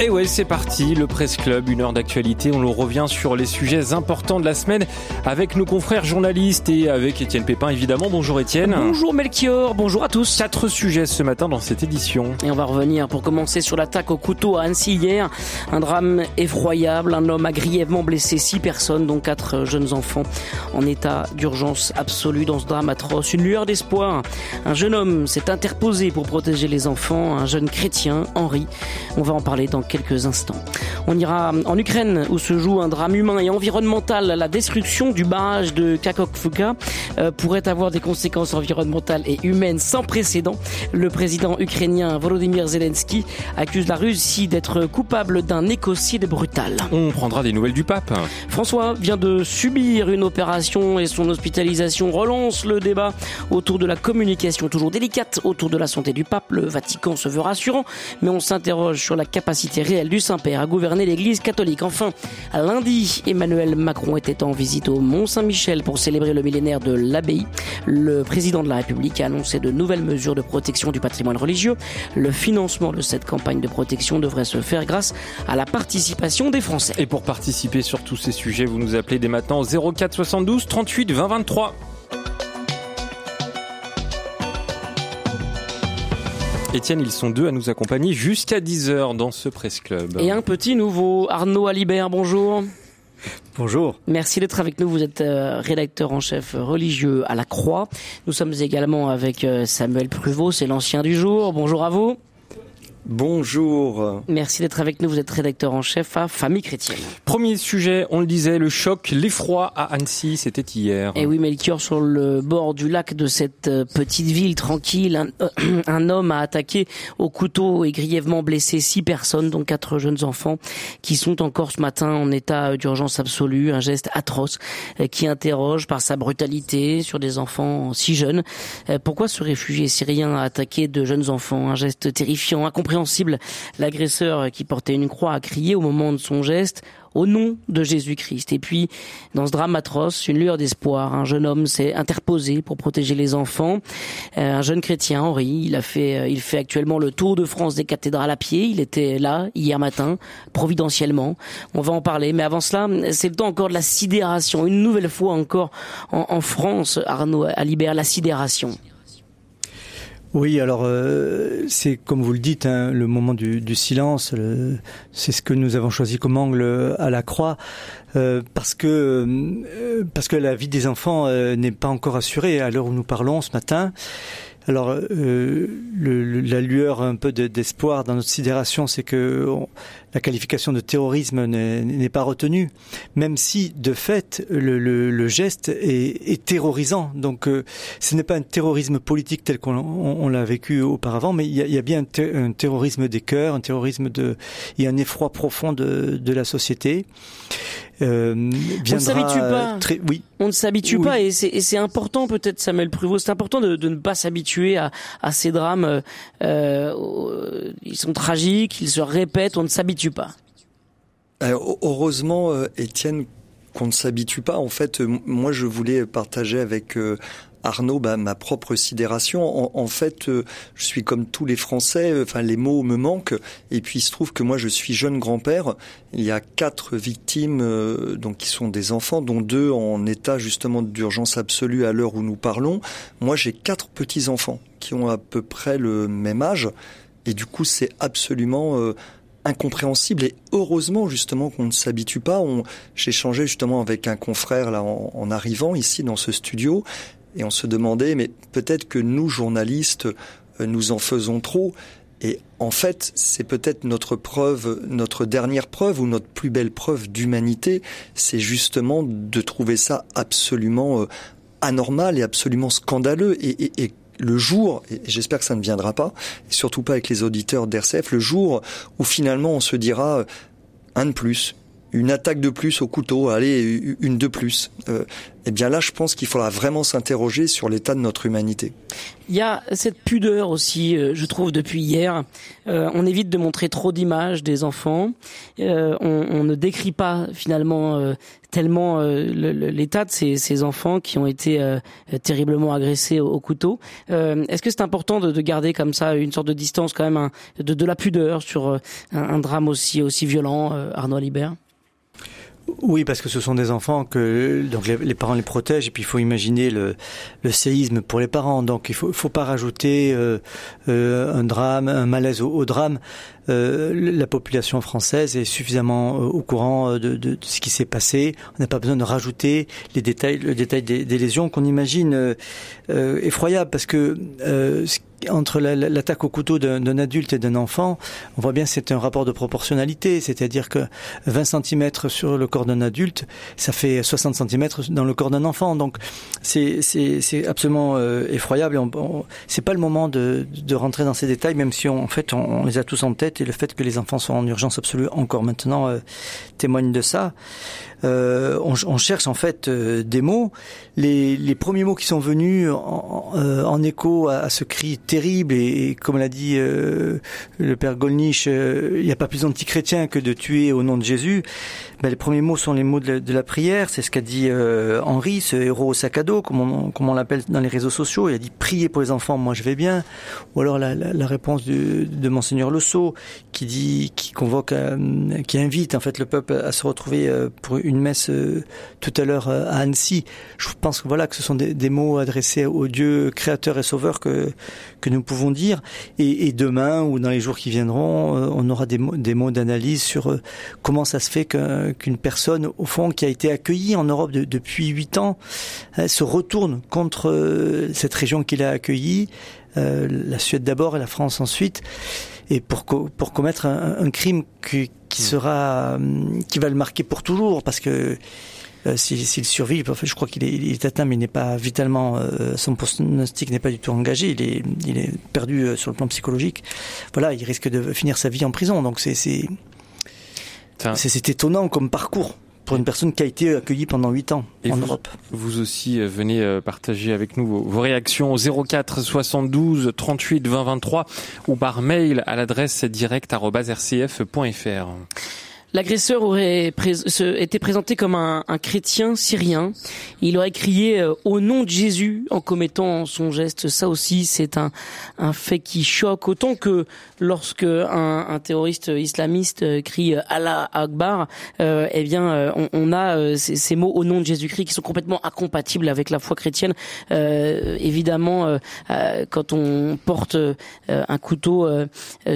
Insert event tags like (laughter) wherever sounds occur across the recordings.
Et ouais, c'est parti, le Presse Club, une heure d'actualité. On revient sur les sujets importants de la semaine avec nos confrères journalistes et avec Étienne Pépin, évidemment. Bonjour Étienne. Bonjour Melchior, bonjour à tous. Quatre sujets ce matin dans cette édition. Et on va revenir pour commencer sur l'attaque au couteau à Annecy hier. Un drame effroyable. Un homme a grièvement blessé six personnes, dont quatre jeunes enfants, en état d'urgence absolue dans ce drame atroce. Une lueur d'espoir. Un jeune homme s'est interposé pour protéger les enfants. Un jeune chrétien, Henri. On va en parler dans quelques instants. On ira en Ukraine où se joue un drame humain et environnemental. La destruction du barrage de Kakhovka euh, pourrait avoir des conséquences environnementales et humaines sans précédent. Le président ukrainien Volodymyr Zelensky accuse la Russie d'être coupable d'un écocide brutal. On prendra des nouvelles du pape. François vient de subir une opération et son hospitalisation relance le débat autour de la communication toujours délicate autour de la santé du pape. Le Vatican se veut rassurant, mais on s'interroge sur la capacité réelle du Saint-Père à gouverner l'Église catholique. Enfin, lundi, Emmanuel Macron était en visite au Mont-Saint-Michel pour célébrer le millénaire de l'abbaye. Le président de la République a annoncé de nouvelles mesures de protection du patrimoine religieux. Le financement de cette campagne de protection devrait se faire grâce à la participation des Français. Et pour participer sur tous ces sujets, vous nous appelez dès maintenant au 04 72 38 20 23. Étienne, ils sont deux à nous accompagner jusqu'à 10h dans ce Presse Club. Et un petit nouveau, Arnaud Alibert, bonjour. Bonjour. Merci d'être avec nous. Vous êtes euh, rédacteur en chef religieux à la Croix. Nous sommes également avec euh, Samuel Pruvot, c'est l'ancien du jour. Bonjour à vous. Bonjour. Merci d'être avec nous. Vous êtes rédacteur en chef à Famille Chrétienne. Premier sujet, on le disait, le choc, l'effroi à Annecy, c'était hier. Et oui, Melchior, sur le bord du lac de cette euh, petite ville tranquille, un, euh, (clears throat) un, homme a attaqué au couteau et grièvement blessé six personnes, dont quatre jeunes enfants, qui sont encore ce matin en état d'urgence absolue. Un geste atroce euh, qui interroge par sa brutalité sur des enfants si jeunes. Pourquoi ce réfugié syrien a attaqué de jeunes enfants? Un geste terrifiant, incompréhensible L'agresseur qui portait une croix a crié au moment de son geste au nom de Jésus-Christ. Et puis, dans ce drame atroce, une lueur d'espoir. Un jeune homme s'est interposé pour protéger les enfants. Euh, un jeune chrétien, Henri, il a fait, euh, fait actuellement le tour de France des cathédrales à pied. Il était là hier matin, providentiellement. On va en parler. Mais avant cela, c'est le temps encore de la sidération. Une nouvelle fois encore en, en France, Arnaud Alibert, la sidération. Oui, alors euh, c'est comme vous le dites, hein, le moment du, du silence. C'est ce que nous avons choisi comme angle à la croix, euh, parce que euh, parce que la vie des enfants euh, n'est pas encore assurée à l'heure où nous parlons ce matin. Alors, euh, le, la lueur un peu d'espoir dans notre sidération, c'est que la qualification de terrorisme n'est pas retenue, même si, de fait, le, le, le geste est, est, terrorisant. Donc, euh, ce n'est pas un terrorisme politique tel qu'on l'a vécu auparavant, mais il y a, il y a bien un, ter un, terrorisme des cœurs, un terrorisme de, il y a un effroi profond de, de la société. Euh, on ne s'habitue pas. Très, oui. On ne s'habitue oui. pas et c'est important peut-être Samuel Pruvot, c'est important de, de, ne pas s'habituer à, à, ces drames. Euh, ils sont tragiques, ils se répètent, on ne s'habitue pas. Heureusement, Étienne, qu'on ne s'habitue pas. En fait, moi, je voulais partager avec Arnaud, bah, ma propre sidération. En, fait, euh, je suis comme tous les Français. Euh, enfin, les mots me manquent. Et puis, il se trouve que moi, je suis jeune grand-père. Il y a quatre victimes, euh, donc qui sont des enfants, dont deux en état justement d'urgence absolue à l'heure où nous parlons. Moi, j'ai quatre petits enfants qui ont à peu près le même âge. Et du coup, c'est absolument euh, incompréhensible et heureusement justement qu'on ne s'habitue pas. J'ai échangé justement avec un confrère là en, en, arrivant ici dans ce studio et on se demandait, mais peut-être que nous, journalistes, euh, nous en faisons trop. Et en fait, c'est peut-être notre preuve, notre dernière preuve ou notre plus belle preuve d'humanité, c'est justement de trouver ça absolument euh, anormal et absolument scandaleux. Et, et, et le jour, et j'espère que ça ne viendra pas, et surtout pas avec les auditeurs d'RCF, le jour où finalement on se dira un de plus, une attaque de plus au couteau, allez, une de plus. Euh, eh bien là, je pense qu'il faudra vraiment s'interroger sur l'état de notre humanité. Il y a cette pudeur aussi, euh, je trouve, depuis hier. Euh, on évite de montrer trop d'images des enfants. Euh, on, on, ne décrit pas finalement euh, tellement l'état de ces, ces, enfants qui ont été terriblement agressés au, au couteau. Est-ce que c'est important de, de, garder comme ça une sorte de distance quand même, de, de, la pudeur sur un, un, drame aussi aussi violent, Arnaud Libert oui, parce que ce sont des enfants que donc les, parents les protègent et puis il faut imaginer le, le séisme pour les parents. Donc il faut, faut pas rajouter euh, euh, un drame, un malaise au, au drame. Euh, la population française est suffisamment euh, au courant de, de, de ce qui s'est passé. On n'a pas besoin de rajouter les détails, le détail des, des lésions qu'on imagine euh, effroyables parce que entre l'attaque au couteau d'un adulte et d'un enfant, on voit bien que c'est un rapport de proportionnalité, c'est-à-dire que 20 cm sur le corps d'un adulte, ça fait 60 cm dans le corps d'un enfant. Donc c'est absolument euh, effroyable. C'est pas le moment de, de, rentrer dans ces détails, même si on, en fait on, les a tous en tête et le fait que les enfants sont en urgence absolue encore maintenant euh, témoigne de ça. Euh, on, cherche en fait euh, des mots. Les, premiers mots qui sont venus en, euh, écho à, ce cri terrible et, comme l'a dit le père Golnisch, il n'y a pas plus anti-chrétien que de tuer au nom de Jésus. Ben, les premiers mots sont les mots de la, prière. C'est ce qu'a dit Henri, ce héros au sac à dos, comme on, l'appelle dans les réseaux sociaux. Il a dit priez pour les enfants, moi je vais bien. Ou alors la, réponse de, de monseigneur qui dit, qui qui invite en fait le peuple à se retrouver pour une une messe euh, tout à l'heure euh, à Annecy. Je pense que voilà que ce sont des, mots adressés au Dieu créateur et sauveur que que nous pouvons dire. Et, demain ou dans les jours qui viendront, euh, on aura des mots, des mots d'analyse sur comment ça se fait qu'une personne au fond qui a été accueillie en Europe de, depuis huit ans se retourne contre cette région qu'il a accueillie, la Suède d'abord et la France ensuite et pour pour commettre un, un crime qui, qui hmm. sera qui va le marquer pour toujours parce que euh, s'il si, survit, je crois qu'il est, il est, atteint, mais il n'est pas vitalement, euh, son pronostic n'est pas du tout engagé. Il est, il est perdu euh, sur le plan psychologique. Voilà, il risque de finir sa vie en prison. Donc c'est, c'est, c'est étonnant comme parcours pour une personne qui a été accueillie pendant 8 ans Et en vous, Europe. Vous aussi euh, venez euh, partager avec nous vos, vos, réactions au 04 72 38 20 23 ou par mail à l'adresse direct@rcf.fr. L'agresseur aurait été présenté comme un, un, chrétien syrien. Il aurait crié euh, au nom de Jésus en commettant son geste. Ça aussi, c'est un, un, fait qui choque autant que lorsque un, un terroriste islamiste euh, crie Allah Akbar. Euh, eh bien, euh, on, on, a ces, ces, mots au nom de Jésus-Christ qui sont complètement incompatibles avec la foi chrétienne. Euh, évidemment, quand on porte un couteau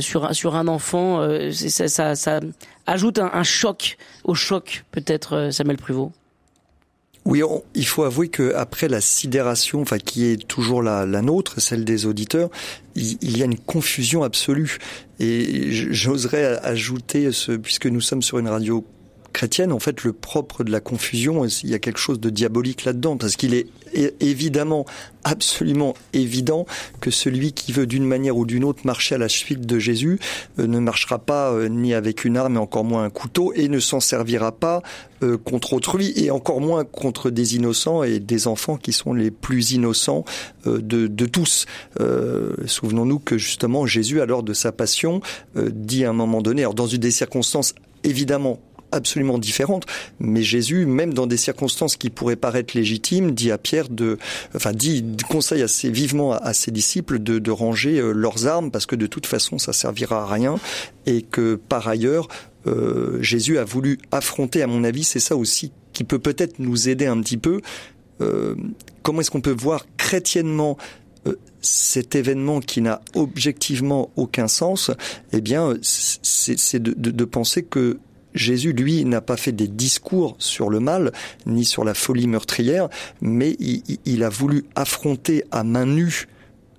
sur sur un enfant, ça, ça ajoute un, choc au choc, peut-être, euh, Samuel Pruvot oui, il faut avouer que après la sidération, enfin qui est toujours la, la nôtre, celle des auditeurs, il, il, y a une confusion absolue. Et j'oserais ajouter, ce, puisque nous sommes sur une radio chrétienne, en fait, le propre de la confusion, il y a quelque chose de diabolique là-dedans, parce qu'il est évidemment, absolument évident que celui qui veut d'une manière ou d'une autre marcher à la suite de Jésus euh, ne marchera pas euh, ni avec une arme et encore moins un couteau et ne s'en servira pas euh, contre autrui et encore moins contre des innocents et des enfants qui sont les plus innocents de, de, tous. Souvenons-nous que justement Jésus, à l'heure de sa passion, dit à un moment donné, alors dans une des circonstances évidemment absolument différentes. Mais Jésus, même dans des circonstances qui pourraient paraître légitimes, dit à Pierre de, enfin, dit, conseille assez vivement à, ses disciples de, de ranger euh, leurs armes parce que de toute façon, ça servira à rien et que par ailleurs, euh, Jésus a voulu affronter, à mon avis, c'est ça aussi qui peut peut-être nous aider un petit peu. Euh, comment est-ce qu'on peut voir chrétiennement euh, cet événement qui n'a objectivement aucun sens, eh bien, c'est de, de, de penser que Jésus, lui, n'a pas fait des discours sur le mal, ni sur la folie meurtrière, mais il, a voulu affronter à main nue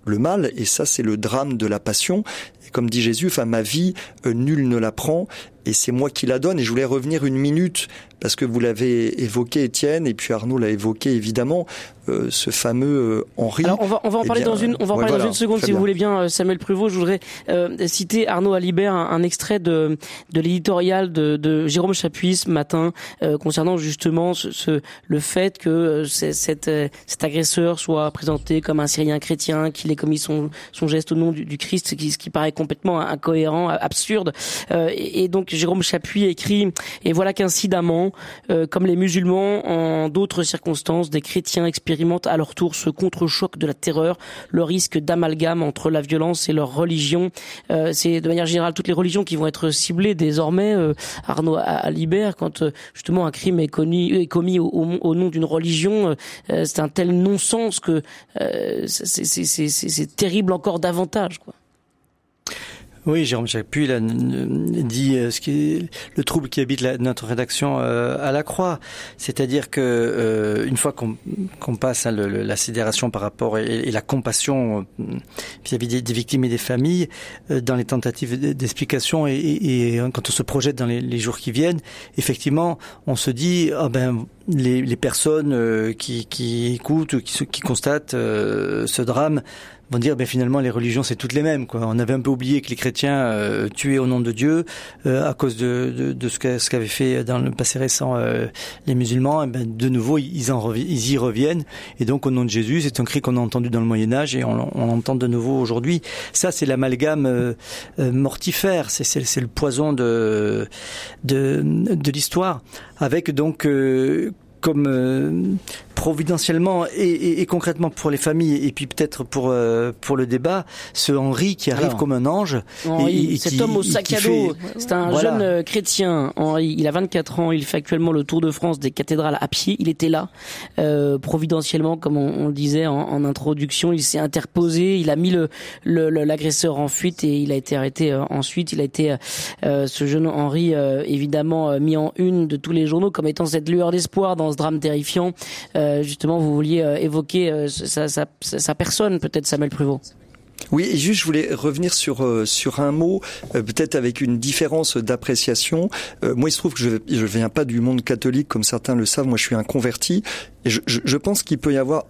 le mal, et ça c'est le drame de la passion. Et comme dit Jésus, enfin ma vie, euh, nul ne la prend, et c'est moi qui la donne. Et je voulais revenir une minute parce que vous l'avez évoqué, Étienne, et puis Arnaud l'a évoqué évidemment, euh, ce fameux euh, Henri. Alors on va on va en Eh parler bien, dans une on va en ouais, parler dans une seconde si vous voulez bien euh, Samuel Pruvot. Je voudrais euh, citer Arnaud Alibert un, un extrait de de l'éditorial de, de Jérôme Chapuis ce matin euh, concernant justement ce, ce- le fait que euh, c'est- cet cet agresseur soit présenté comme un Syrien chrétien qu'il ait commis son son geste au nom du, du Christ ce qui, ce qui paraît complètement incohérent absurde et donc Jérôme Chapuis écrit et voilà qu'incidemment euh, comme les musulmans en d'autres circonstances, des chrétiens expérimentent à leur tour ce contre-choc de la terreur, le risque d'amalgame entre la violence et leur religion. Euh, c'est de manière générale toutes les religions qui vont être ciblées désormais. euh, Arnaud Alibert, quand euh, justement un crime est, connu, est commis au, au- au nom d'une religion, euh, c'est un tel non-sens que euh, c'est- terrible encore davantage. Quoi. Oui, Jérôme Chapuis n- n- dit euh, ce qui le trouble qui habite notre rédaction euh, à la croix, c'est-à-dire que euh, une fois qu'on passe hein, la sidération par rapport et, la compassion vis-à-vis des, victimes et des familles, dans les tentatives d'explication et, quand on se projette dans les, jours qui viennent, effectivement, on se dit ah ben les, personnes qui, écoutent, se- qui constatent ce drame vont dire ben finalement les religions c'est toutes les mêmes quoi. On avait un peu oublié que les chrétiens euh, tuaient au nom de Dieu euh, à cause de, de, de ce qu'a- ce qu'avaient fait dans le passé récent euh, les musulmans. Ben de nouveau ils en ils y reviennent et donc au nom de Jésus c'est un cri qu'on a entendu dans le Moyen Âge et on, l'entend de nouveau aujourd'hui. Ça c'est l'amalgame euh, euh, mortifère, c'est le poison de de, de l'histoire avec donc euh, comme providentiellement et, et, et concrètement pour les familles et puis peut-être pour euh, pour le débat, ce Henri qui arrive Alors. comme un ange. Henri, et- et cet qui- homme au sac à dos, c'est un Voilà. jeune euh, chrétien. Henri, il a 24 ans, il fait actuellement le tour de France des cathédrales à pied. Il était là, euh, providentiellement, comme on, on le disait en, en introduction. Il s'est interposé, il a mis le l'agresseur en fuite et il a été arrêté euh, ensuite. Il a été, euh, ce jeune Henri, euh, évidemment, euh, mis en une de tous les journaux comme étant cette lueur d'espoir dans ce drame terrifiant. Euh, justement, vous vouliez euh, évoquer euh, sa, personne, peut-être Samuel Pruvot. Oui, juste je voulais revenir sur euh, sur un mot, euh, peut-être avec une différence d'appréciation. Euh, moi, il se trouve que je je viens pas du monde catholique comme certains le savent. Moi, je suis un converti, et je, pense qu'il peut y avoir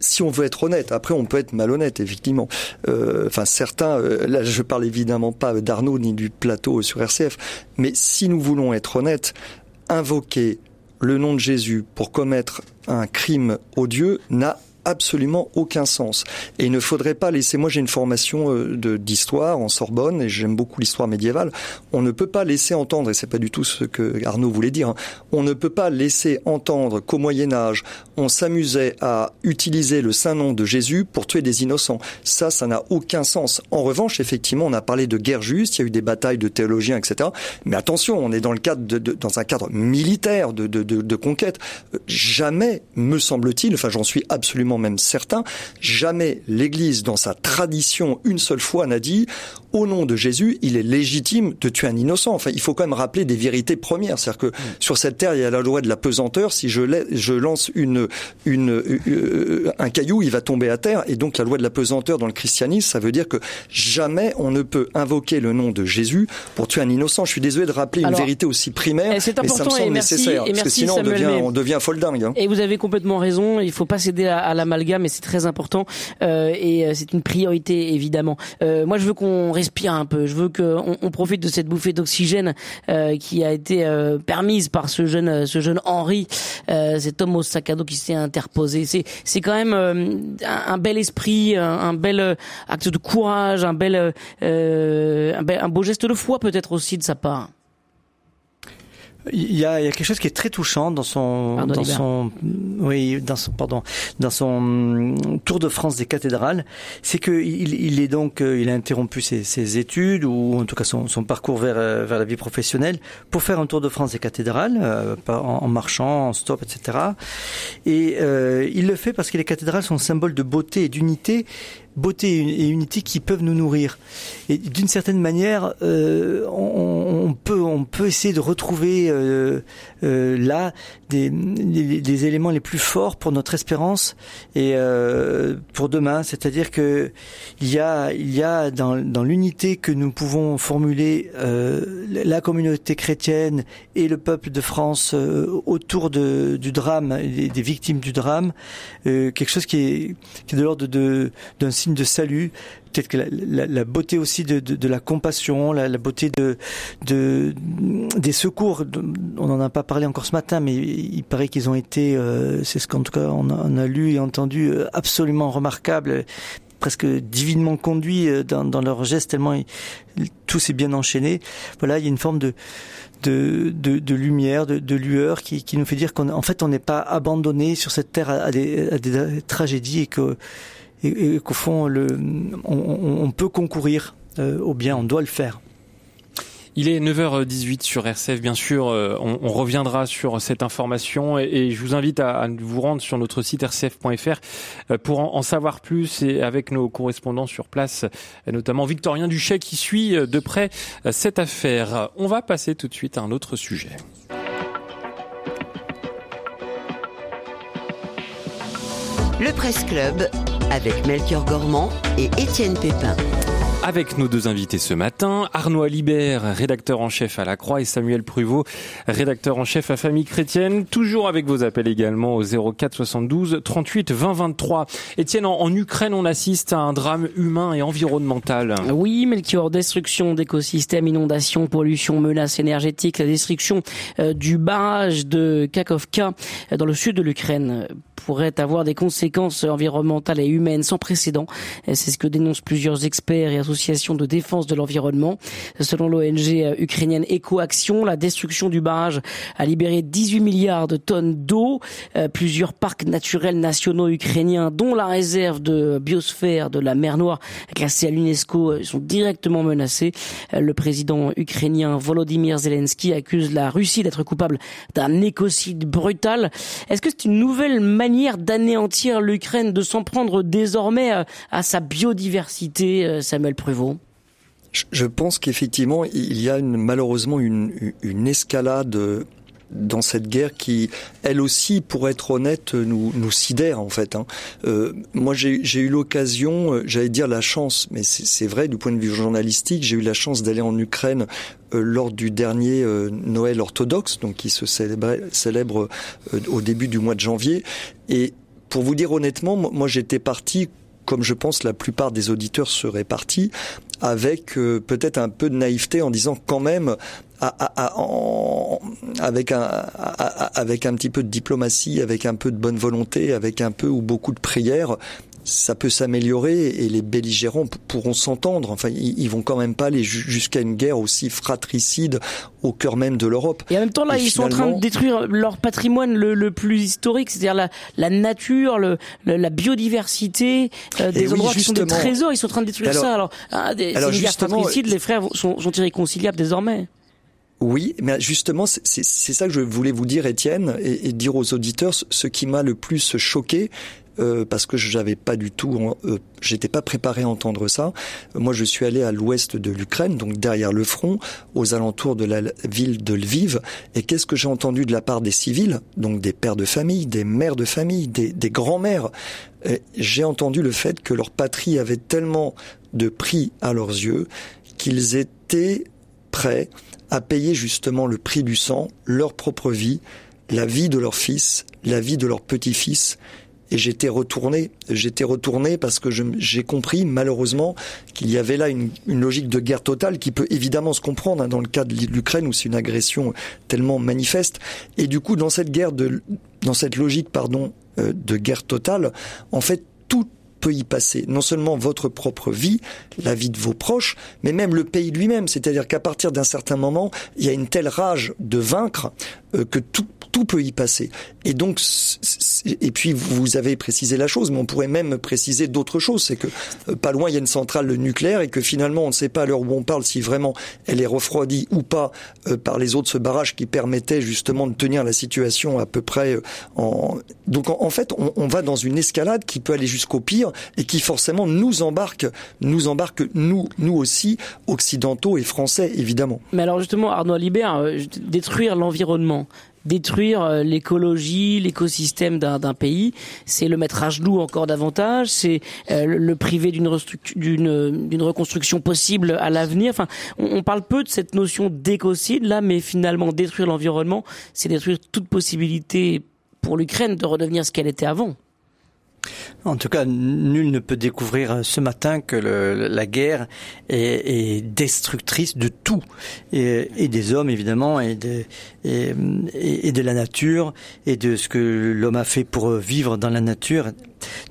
si on veut être honnête, après on peut être malhonnête, effectivement. Euh, Enfin, certains, euh, là je parle évidemment pas d'Arnaud ni du plateau sur RCF, mais si nous voulons être honnêtes, invoquer le nom de Jésus pour commettre un crime odieux n'a absolument aucun sens. Et il ne faudrait pas laisser, moi j'ai une formation euh, d'histoire en Sorbonne et j'aime beaucoup l'histoire médiévale, on ne peut pas laisser entendre, et c'est pas du tout ce que Arnaud voulait dire, hein, on ne peut pas laisser entendre qu'au Moyen Âge, on s'amusait à utiliser le saint nom de Jésus pour tuer des innocents. Ça, ça n'a aucun sens. En revanche, effectivement, on a parlé de guerre juste, il y a eu des batailles de théologiens, etc. Mais attention, on est dans le cadre de, de- dans un cadre militaire de, de, de, conquête. Jamais, me semble-t-il, enfin j'en suis absolument même certain, jamais l'Église, dans sa tradition, une seule fois n'a dit au nom de Jésus, il est légitime de tuer un innocent. Enfin, il faut quand même rappeler des vérités premières. C'est-à-dire que sur cette terre, il y a la loi de la pesanteur. Si je, la- je lance une, une, euh, un caillou, il va tomber à terre. Et donc, la loi de la pesanteur dans le christianisme, ça veut dire que jamais on ne peut invoquer le nom de Jésus pour tuer un innocent. Je suis désolé de rappeler Alors, une vérité aussi primaire, et c'est mais ça me important, et semble merci- nécessaire. et parce que merci, sinon, on devient, May. on devient folle dingue. hein. Et vous avez complètement raison. Il faut pas céder à, à l'amalgame, et c'est très important. Euh, et euh, c'est une priorité évidemment. Euh, moi, je veux qu'on respire un peu. Je veux qu'on on profite de cette bouffée d'oxygène qui a été permise par ce jeune, ce jeune Henri, cet homme au sac à dos qui s'est interposé. C'est, c'est quand même un, un bel esprit, un, bel acte de courage, un bel, un, bel- un beau geste de foi peut-être aussi de sa part. Il y a, il y a quelque chose qui est très touchant dans son, Pardon, dans son, oui, dans son, pardon, dans son hum, tour de France des cathédrales, c'est que il, il est donc, euh, il a interrompu ses, ses études ou en tout cas son, son parcours vers euh, vers la vie professionnelle pour faire un tour de France des cathédrales, euh, en marchant, en stop, etc. Et euh, il le fait parce que les cathédrales sont symbole de beauté et d'unité beauté et unité qui peuvent nous nourrir. Et d'une certaine manière, euh, on, peut on peut essayer de retrouver euh, euh, là des, des, éléments les plus forts pour notre espérance et pour demain. C'est-à-dire que il y a il y a dans, dans l'unité que nous pouvons formuler la communauté chrétienne et le peuple de France autour de, du drame, des, des victimes du drame, quelque chose qui est, qui est de l'ordre de d'un de salut, peut-être que la, beauté aussi de, la compassion, la, beauté de, de, des secours. On n'en a pas parlé encore ce matin, mais il paraît qu'ils ont été, euh, c'est ce qu'en tout cas on a, lu et entendu, euh, absolument remarquables presque divinement conduits euh, dans, dans leurs gestes tellement tout s'est bien enchaîné. Voilà, il y a une forme de de, de, lumière, de, lueur qui, qui nous fait dire qu'en fait on n'est pas abandonné sur cette terre à des, à des tragédies et que et, qu'au fond, le, on, peut concourir euh, au bien, on doit le faire. Il est 9h18 sur RCF, bien sûr. Euh, on, reviendra sur cette information et, je vous invite à, vous rendre sur notre site rcf.fr euh, pour en, savoir plus et avec nos correspondants sur place, notamment Victorien Duchet qui suit de près cette affaire. On va passer tout de suite à un autre sujet. Le Presse Club avec Melchior Gormand et Étienne Pépin. Avec nos deux invités ce matin, Arnaud Alibert, rédacteur en chef à La Croix, et Samuel Pruvot, rédacteur en chef à Famille Chrétienne. Toujours avec vos appels également au 04 72 38 20 23. Étienne, en, Ukraine, on assiste à un drame humain et environnemental. Oui, Melchior, destruction d'écosystèmes, inondations, pollution, menaces énergétiques, la destruction euh, du barrage de Kakovka euh, dans le sud de l'Ukraine pourrait avoir des conséquences environnementales et humaines sans précédent. C'est ce que dénoncent plusieurs experts et associations de défense de l'environnement. Selon l'ONG euh, ukrainienne EcoAction, la destruction du barrage a libéré 18 milliards de tonnes d'eau. Euh, plusieurs parcs naturels nationaux ukrainiens, dont la réserve de biosphère de la mer Noire, classée à l'UNESCO, euh, sont directement menacés. Le président ukrainien Volodymyr Zelensky accuse la Russie d'être coupable d'un écocide brutal. Est-ce que c'est une nouvelle manière d'anéantir l'Ukraine, de s'en prendre désormais à sa biodiversité, Samuel Je pense qu'effectivement, il y a malheureusement une, escalade dans cette guerre qui, elle aussi, pour être honnête, nous, sidère en fait. Hein. Euh, moi, j'ai eu l'occasion, euh, j'allais dire la chance, mais c'est vrai du point de vue journalistique, j'ai eu la chance d'aller en Ukraine euh, lors du dernier euh, Noël orthodoxe, donc qui se célèbre au début du mois de janvier. Et pour vous dire honnêtement, moi j'étais parti comme je pense la plupart des auditeurs seraient partis, avec euh, peut-être un peu de naïveté en disant quand même avec un avec un petit peu de diplomatie, avec un peu de bonne volonté, avec un peu ou beaucoup de prière, ça peut s'améliorer et les belligérants pourront s'entendre. Enfin, ils, vont quand même pas aller jusqu'à une guerre aussi fratricide au cœur même de l'Europe. Et en même temps, là, ils sont en train de détruire leur patrimoine le, plus historique, c'est-à-dire la, la, nature, le, la biodiversité, euh, des endroits qui sont des trésors. Ils sont en train de détruire ça. Alors, ah, des, alors guerre fratricide, les frères sont, sont irréconciliables désormais? Oui, mais justement, c'est ça que je voulais vous dire, Étienne, et, et dire aux auditeurs, ce qui m'a le plus choqué, euh, parce que je n'avais pas du tout, euh, j'étais pas préparé à entendre ça. Moi, je suis allé à l'ouest de l'Ukraine, donc derrière le front, aux alentours de la ville de Lviv. Et qu'est-ce que j'ai entendu de la part des civils, donc des pères de famille, des mères de famille, des, des grands-mères J'ai entendu le fait que leur patrie avait tellement de prix à leurs yeux qu'ils étaient prêts à payer justement le prix du sang, leur propre vie, la vie de leur fils, la vie de leur petit-fils, et j'étais retourné. J'étais retourné parce que j'ai compris malheureusement qu'il y avait là une, une, logique de guerre totale qui peut évidemment se comprendre hein, dans le cas de l'Ukraine où c'est une agression tellement manifeste. Et du coup, dans cette guerre de, dans cette logique pardon euh, de guerre totale, en fait tout peut y passer. Non seulement votre propre vie, la vie de vos proches, mais même le pays lui-même. C'est-à-dire qu'à partir d'un certain moment, il y a une telle rage de vaincre euh, que tout, tout peut y passer. Et donc, et puis vous avez précisé la chose, mais on pourrait même préciser d'autres choses. C'est que euh, pas loin il y a une centrale nucléaire et que finalement on ne sait pas à l'heure où on parle si vraiment elle est refroidie ou pas euh, par les autres ce barrage qui permettait justement de tenir la situation à peu près en. Donc en, fait on, on, va dans une escalade qui peut aller jusqu'au pire et qui forcément nous embarque, nous embarque nous, nous aussi occidentaux et français évidemment. Mais alors justement Arnaud Alibert, détruire l'environnement détruire euh, l'écologie, l'écosystème d'un pays, c'est le mettre à genoux encore davantage, c'est euh, le priver d'une reconstruction possible à l'avenir. Enfin, on, parle peu de cette notion d'écocide là, mais finalement détruire l'environnement, c'est détruire toute possibilité pour l'Ukraine de redevenir ce qu'elle était avant. En tout cas, nul ne peut découvrir ce matin que la guerre est, est, destructrice de tout, et, des hommes évidemment, et de, la nature, et de ce que l'homme a fait pour vivre dans la nature.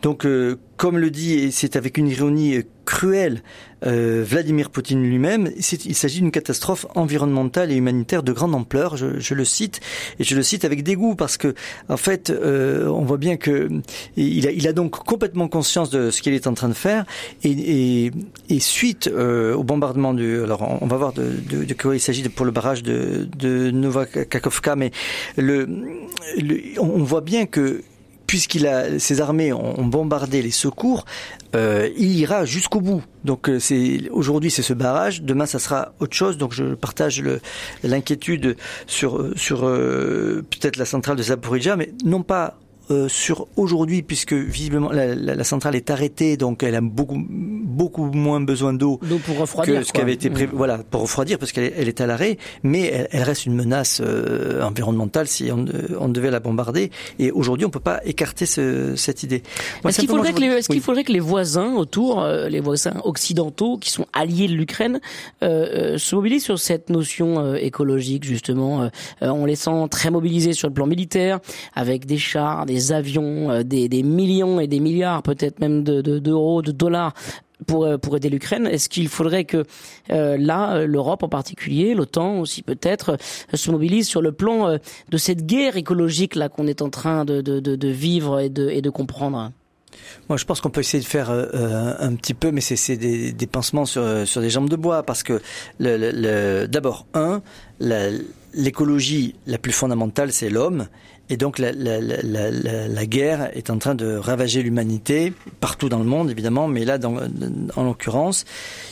Donc, euh, comme le dit, et c'est avec une ironie cruelle, euh, Vladimir Poutine lui-même, il s'agit d'une catastrophe environnementale et humanitaire de grande ampleur. Je, le cite et je le cite avec dégoût parce que, en fait, euh, on voit bien que il a, donc complètement conscience de ce qu'il est en train de faire et, suite euh, au bombardement du, alors on va voir de, quoi il s'agit pour le barrage de, de Novakakovka, mais on voit bien que puisqu'il a ses armées ont, bombardé les secours, euh, il ira jusqu'au bout. Donc euh, c'est aujourd'hui c'est ce barrage, demain ça sera autre chose. Donc je partage l'inquiétude sur sur euh, peut-être la centrale de Zaporizhia, mais non pas euh, sur aujourd'hui, puisque visiblement la, la, la, centrale est arrêtée, donc elle a beaucoup beaucoup moins besoin d'eau pour refroidir, que ce qui avait été prévu. Mmh. Voilà, pour refroidir, parce qu'elle elle est à l'arrêt, mais elle, elle, reste une menace euh, environnementale si on, on, devait la bombarder. Et aujourd'hui, on peut pas écarter ce, cette idée. Est-ce qu'il faudrait, que les, est-ce oui. qu'il faudrait que les voisins autour, euh, les voisins occidentaux qui sont alliés de l'Ukraine, euh, se mobilisent sur cette notion écologique justement On les sent très mobilisés sur le plan militaire, avec des chars, des des avions, euh, des, millions et des milliards, peut-être même d'euros, de, dollars pour, euh, pour aider l'Ukraine. Est-ce qu'il faudrait que euh, là, l'Europe en particulier, l'OTAN aussi peut-être, se mobilise sur le plan de cette guerre écologique là qu'on est en train de, de, de, vivre et de, et de comprendre? Moi, je pense qu'on peut essayer de faire un petit peu, mais c'est des, des pansements sur, sur des jambes de bois, parce que d'abord, un, l'écologie la plus fondamentale, c'est l'homme, et donc la, la, la, la, guerre est en train de ravager l'humanité partout dans le monde, évidemment, mais là, dans, en l'occurrence,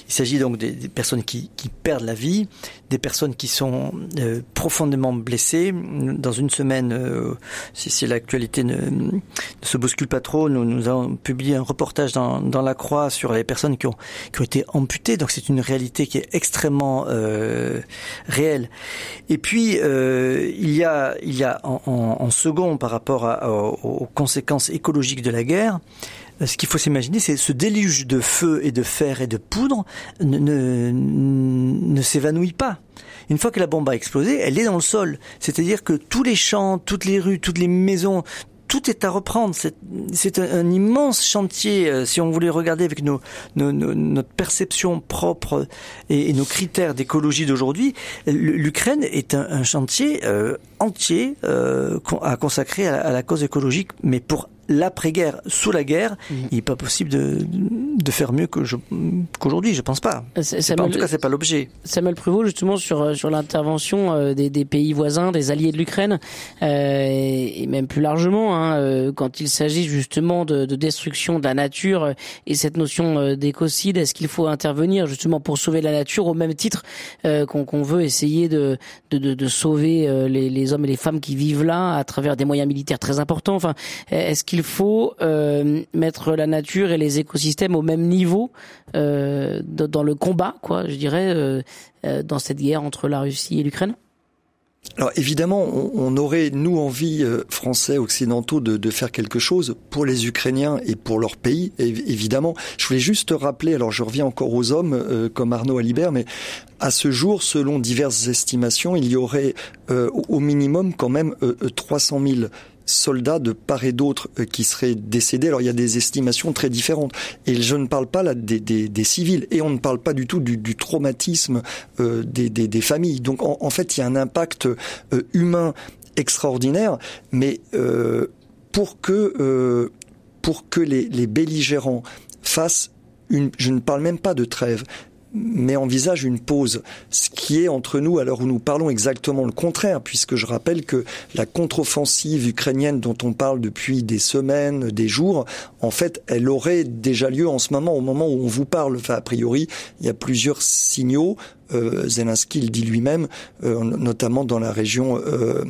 il s'agit donc des, des personnes qui, qui, perdent la vie, des personnes qui sont euh, profondément blessées. Dans une semaine, euh, si, si l'actualité ne, ne, se bouscule pas trop, nous, nous avons publié un reportage dans, dans La Croix sur les personnes qui ont, qui ont été amputées. Donc c'est une réalité qui est extrêmement euh, réelle. Et puis, euh, il y a, il y a en, en en second par rapport aux, conséquences écologiques de la guerre, euh, ce qu'il faut s'imaginer, c'est ce déluge de feu et de fer et de poudre ne s'évanouit pas. Une fois que la bombe a explosé, elle est dans le sol. C'est-à-dire que tous les champs, toutes les rues, toutes les maisons, tout est à reprendre. C'est un, un, immense chantier. Euh, si on voulait regarder avec nos, nos, nos notre perception propre et, nos critères d'écologie d'aujourd'hui, l'Ukraine est un, un chantier euh, entier euh, à consacrer à, à la cause écologique, mais pour l'après-guerre, sous la guerre, mmh. il n'est pas possible de, de faire mieux qu'aujourd'hui, je, je pense pas. pas. En tout cas, c'est pas l'objet. Samuel Pruvot, justement, sur, sur l'intervention euh, des, des, pays voisins, des alliés de l'Ukraine, euh, et même plus largement, hein, euh, quand il s'agit justement de, de, destruction de la nature euh, et cette notion euh, d'écocide, est-ce qu'il faut intervenir justement pour sauver la nature au même titre euh, qu'on qu veut essayer de, de, de, de sauver les, les hommes et les femmes qui vivent là à travers des moyens militaires très importants? Enfin, est-ce qu'il faut euh, mettre la nature et les écosystèmes au même niveau euh, dans le combat, quoi, je dirais, euh, dans cette guerre entre la Russie et l'Ukraine alors évidemment, on, aurait, nous, envie, français, occidentaux, de, faire quelque chose pour les Ukrainiens et pour leur pays, évidemment. Je voulais juste rappeler, alors je reviens encore aux hommes, comme Arnaud Alibert, mais à ce jour, selon diverses estimations, il y aurait au minimum quand même 300 000 soldats de part et d'autre euh, qui seraient décédés. Alors il y a des estimations très différentes. Et je ne parle pas là des, civils. Et on ne parle pas du tout du, traumatisme euh, des, familles. Donc en, fait, il y a un impact euh, humain extraordinaire. Mais pour que pour que les, les belligérants fassent une, je ne parle même pas de trêve, mais envisage une pause, ce qui est entre nous à l'heure où nous parlons exactement le contraire, puisque je rappelle que la contre-offensive ukrainienne dont on parle depuis des semaines, des jours, en fait, elle aurait déjà lieu en ce moment, au moment où on vous parle. Enfin, a priori, il y a plusieurs signaux Zelensky le dit lui-même, euh, notamment dans la région, euh,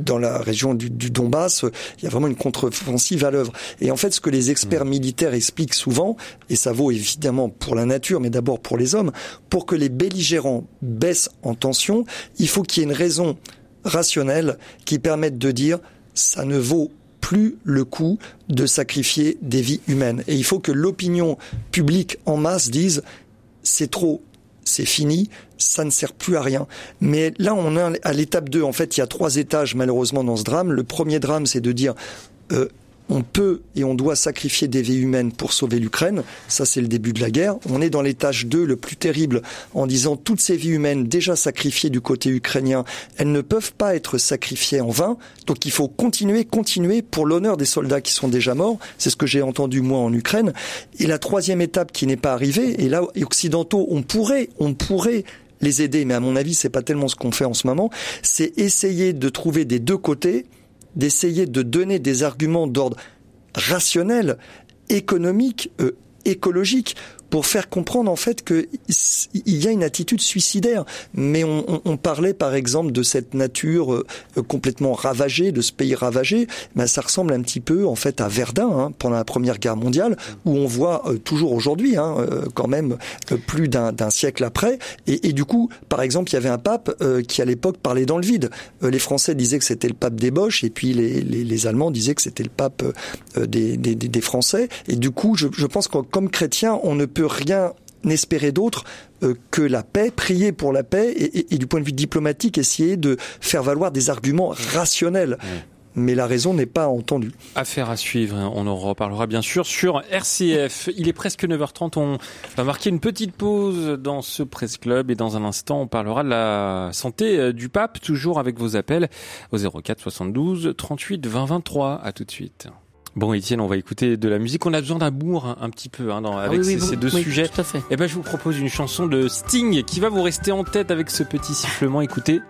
dans la région du, du, Donbass, il y a vraiment une contre-offensive à l'œuvre. Et en fait, ce que les experts mmh. militaires expliquent souvent, et ça vaut évidemment pour la nature, mais d'abord pour les hommes, pour que les belligérants baissent en tension, il faut qu'il y ait une raison rationnelle qui permette de dire ça ne vaut plus le coup de sacrifier des vies humaines. Et il faut que l'opinion publique en masse dise c'est trop, c'est fini, ça ne sert plus à rien. Mais là, on est à l'étape 2. En fait, il y a trois étages, malheureusement, dans ce drame. Le premier drame, c'est de dire, euh, on peut et on doit sacrifier des vies humaines pour sauver l'Ukraine. Ça, c'est le début de la guerre. On est dans l'étage 2, le plus terrible, en disant toutes ces vies humaines déjà sacrifiées du côté ukrainien, elles ne peuvent pas être sacrifiées en vain. Donc il faut continuer, continuer pour l'honneur des soldats qui sont déjà morts. C'est ce que j'ai entendu moi en Ukraine. Et la troisième étape qui n'est pas arrivée, et là, occidentaux, on pourrait, on pourrait les aider, mais à mon avis, c'est pas tellement ce qu'on fait en ce moment. C'est essayer de trouver des deux côtés d'essayer de donner des arguments d'ordre rationnel, économique, euh, écologique, pour faire comprendre en fait qu'il y a une attitude suicidaire. Mais on, on, parlait par exemple de cette nature euh, complètement ravagée, de ce pays ravagé. Ben, ça ressemble un petit peu en fait à Verdun hein, pendant la Première Guerre mondiale, où on voit euh, toujours aujourd'hui, hein, euh, quand même plus d'un siècle après. Et, et, du coup, par exemple, il y avait un pape qui à l'époque parlait dans le vide. les Français disaient que c'était le pape des Boches, et puis les, les, les Allemands disaient que c'était le pape des, des, des, Français. Et du coup, je, je pense que comme chrétien, on ne peut rien espérer d'autre euh, que la paix, prier pour la paix et, du point de vue diplomatique, essayer de faire valoir des arguments rationnels. Mais la raison n'est pas entendue. Affaire à suivre, hein. on en reparlera bien sûr sur RCF. Il est presque 9h30, on va marquer une petite pause dans ce Presse Club et dans un instant on parlera de la santé euh, du pape, toujours avec vos appels au 04 72 38 20 23. À tout de suite. Bon, Étienne, on va écouter de la musique. On a besoin d'un bourg un, petit peu hein, dans, avec ah ces, deux sujets. Tout à fait. Et eh ben, je vous propose une chanson de Sting qui va vous rester en tête avec ce petit sifflement. Écoutez.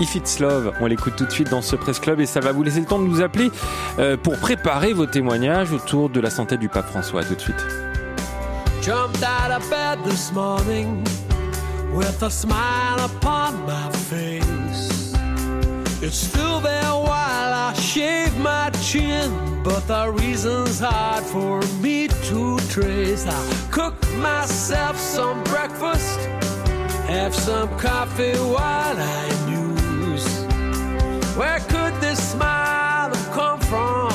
If It's Love, on l'écoute tout de suite dans ce Presse Club et ça va vous laisser le temps de nous appeler euh, pour préparer vos témoignages autour de la santé du pape François. À tout de suite. Jumped out of bed this morning with a smile upon my face. It's still there while I shave my chin. But the reason's hard for me to trace. I cook myself some breakfast, have some coffee while I muse. Where could this smile have come from?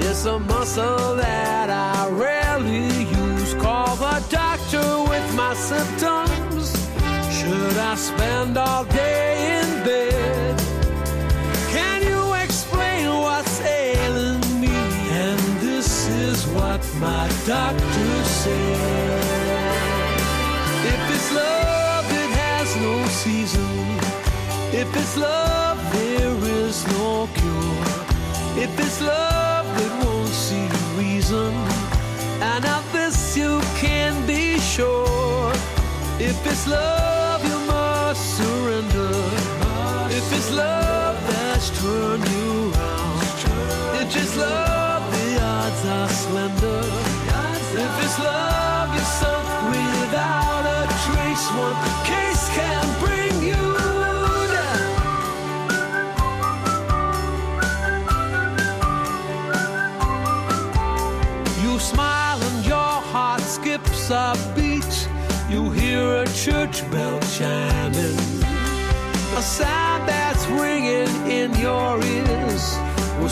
It's a muscle that I rarely use. Call the doctor with my symptoms. Should I spend all day in my doctor said. If it's love, it has no season. If it's love, there is no cure. If it's love, it won't see reason. And of this you can be sure. If it's love,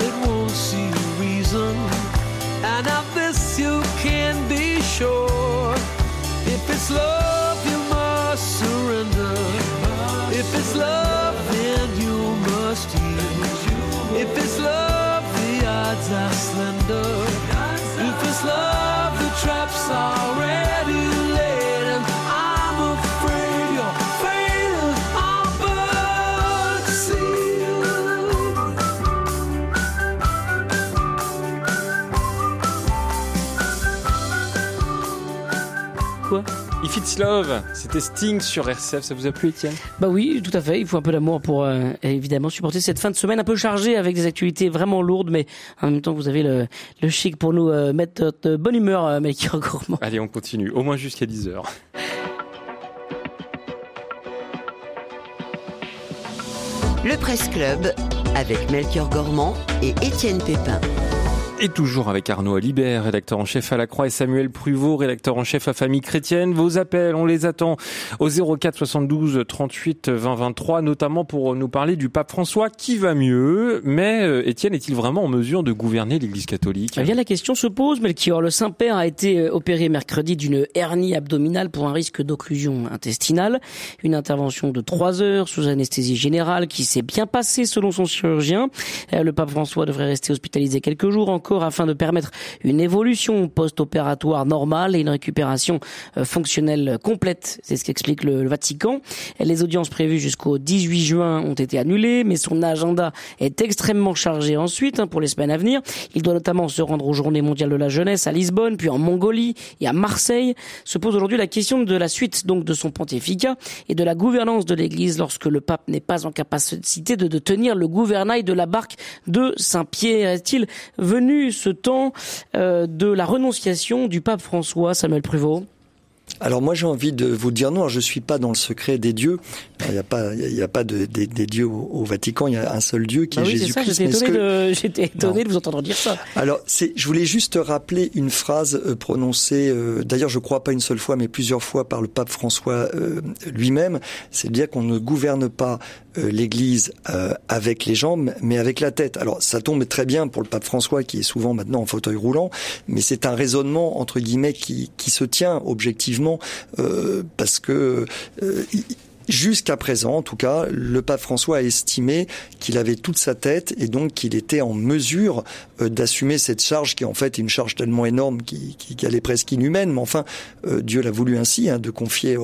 it won't see reason. And of this you can be sure. If it's love, you must surrender. If it's love, then you must yield. If it's love, the odds are slender. If it's love, the traps are already If It's Love, c'était Sting sur RCF. Ça vous a plu, Étienne? Bah oui, tout à fait. Il faut un peu d'amour pour euh, évidemment supporter cette fin de semaine un peu chargée avec des actualités vraiment lourdes, mais en même temps vous avez le, le chic pour nous euh, mettre de bonne humeur, euh, Melchior (laughs) Gourmand. Allez, on continue. Au moins jusqu'à 10h. Le Presse Club avec Melchior Gormand et Étienne Pépin. Et toujours avec Arnaud Alibert, rédacteur en chef à la Croix, et Samuel Pruvot, rédacteur en chef à Famille Chrétienne. Vos appels, on les attend au 04 72 38 20 23, notamment pour nous parler du pape François qui va mieux? Mais euh, Étienne est-il vraiment en mesure de gouverner l'Église catholique? Eh bien, la question se pose, Melchior. Le Saint-Père a été euh, opéré mercredi d'une hernie abdominale pour un risque d'occlusion intestinale. Une intervention de trois heures sous anesthésie générale qui s'est bien passée selon son chirurgien. Euh, Le pape François devrait rester hospitalisé quelques jours encore afin de permettre une évolution post-opératoire normale et une récupération euh, fonctionnelle complète. C'est ce qu'explique le, Vatican. Les audiences prévues jusqu'au 18 juin ont été annulées, mais son agenda est extrêmement chargé ensuite hein, pour les semaines à venir. Il doit notamment se rendre aux Journées mondiales de la jeunesse à Lisbonne, puis en Mongolie et à Marseille. Se pose aujourd'hui la question de la suite donc de son pontificat et de la gouvernance de l'Église lorsque le pape n'est pas en capacité de, de tenir le gouvernail de la barque de Saint-Pierre. Est-il venu ce temps euh, de la renonciation du pape François, Samuel Pruvot Alors moi j'ai envie de vous dire non, alors, je suis pas dans le secret des dieux. Il n'y a pas, il y a pas de, des, des dieux au, au Vatican. Il y a un seul Dieu qui Bah est oui, c'est ça, Jésus-Christ. j'étais étonné, que- de, j'étais étonné de vous entendre dire ça. Alors, c'est, je voulais juste rappeler une phrase euh, prononcée, euh, d'ailleurs, je crois pas une seule fois, mais plusieurs fois par le pape François euh, lui-même. C'est de dire qu'on ne gouverne pas l'Église euh, avec les jambes, mais avec la tête. Alors, ça tombe très bien pour le pape François, qui est souvent maintenant en fauteuil roulant, mais c'est un raisonnement entre guillemets qui, qui se tient objectivement, euh, parce que euh, Jusqu'à présent, en tout cas, le pape François a estimé qu'il avait toute sa tête et donc qu'il était en mesure euh, d'assumer cette charge qui en fait est une charge tellement énorme qui, est presque inhumaine. Mais enfin, euh, Dieu l'a voulu ainsi, hein, de confier,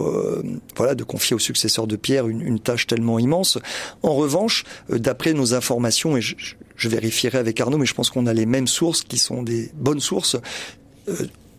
voilà, de confier au successeur de Pierre une, tâche tellement immense. En revanche, euh, d'après nos informations, et je vérifierai avec Arnaud, mais je pense qu'on a les mêmes sources qui sont des bonnes sources.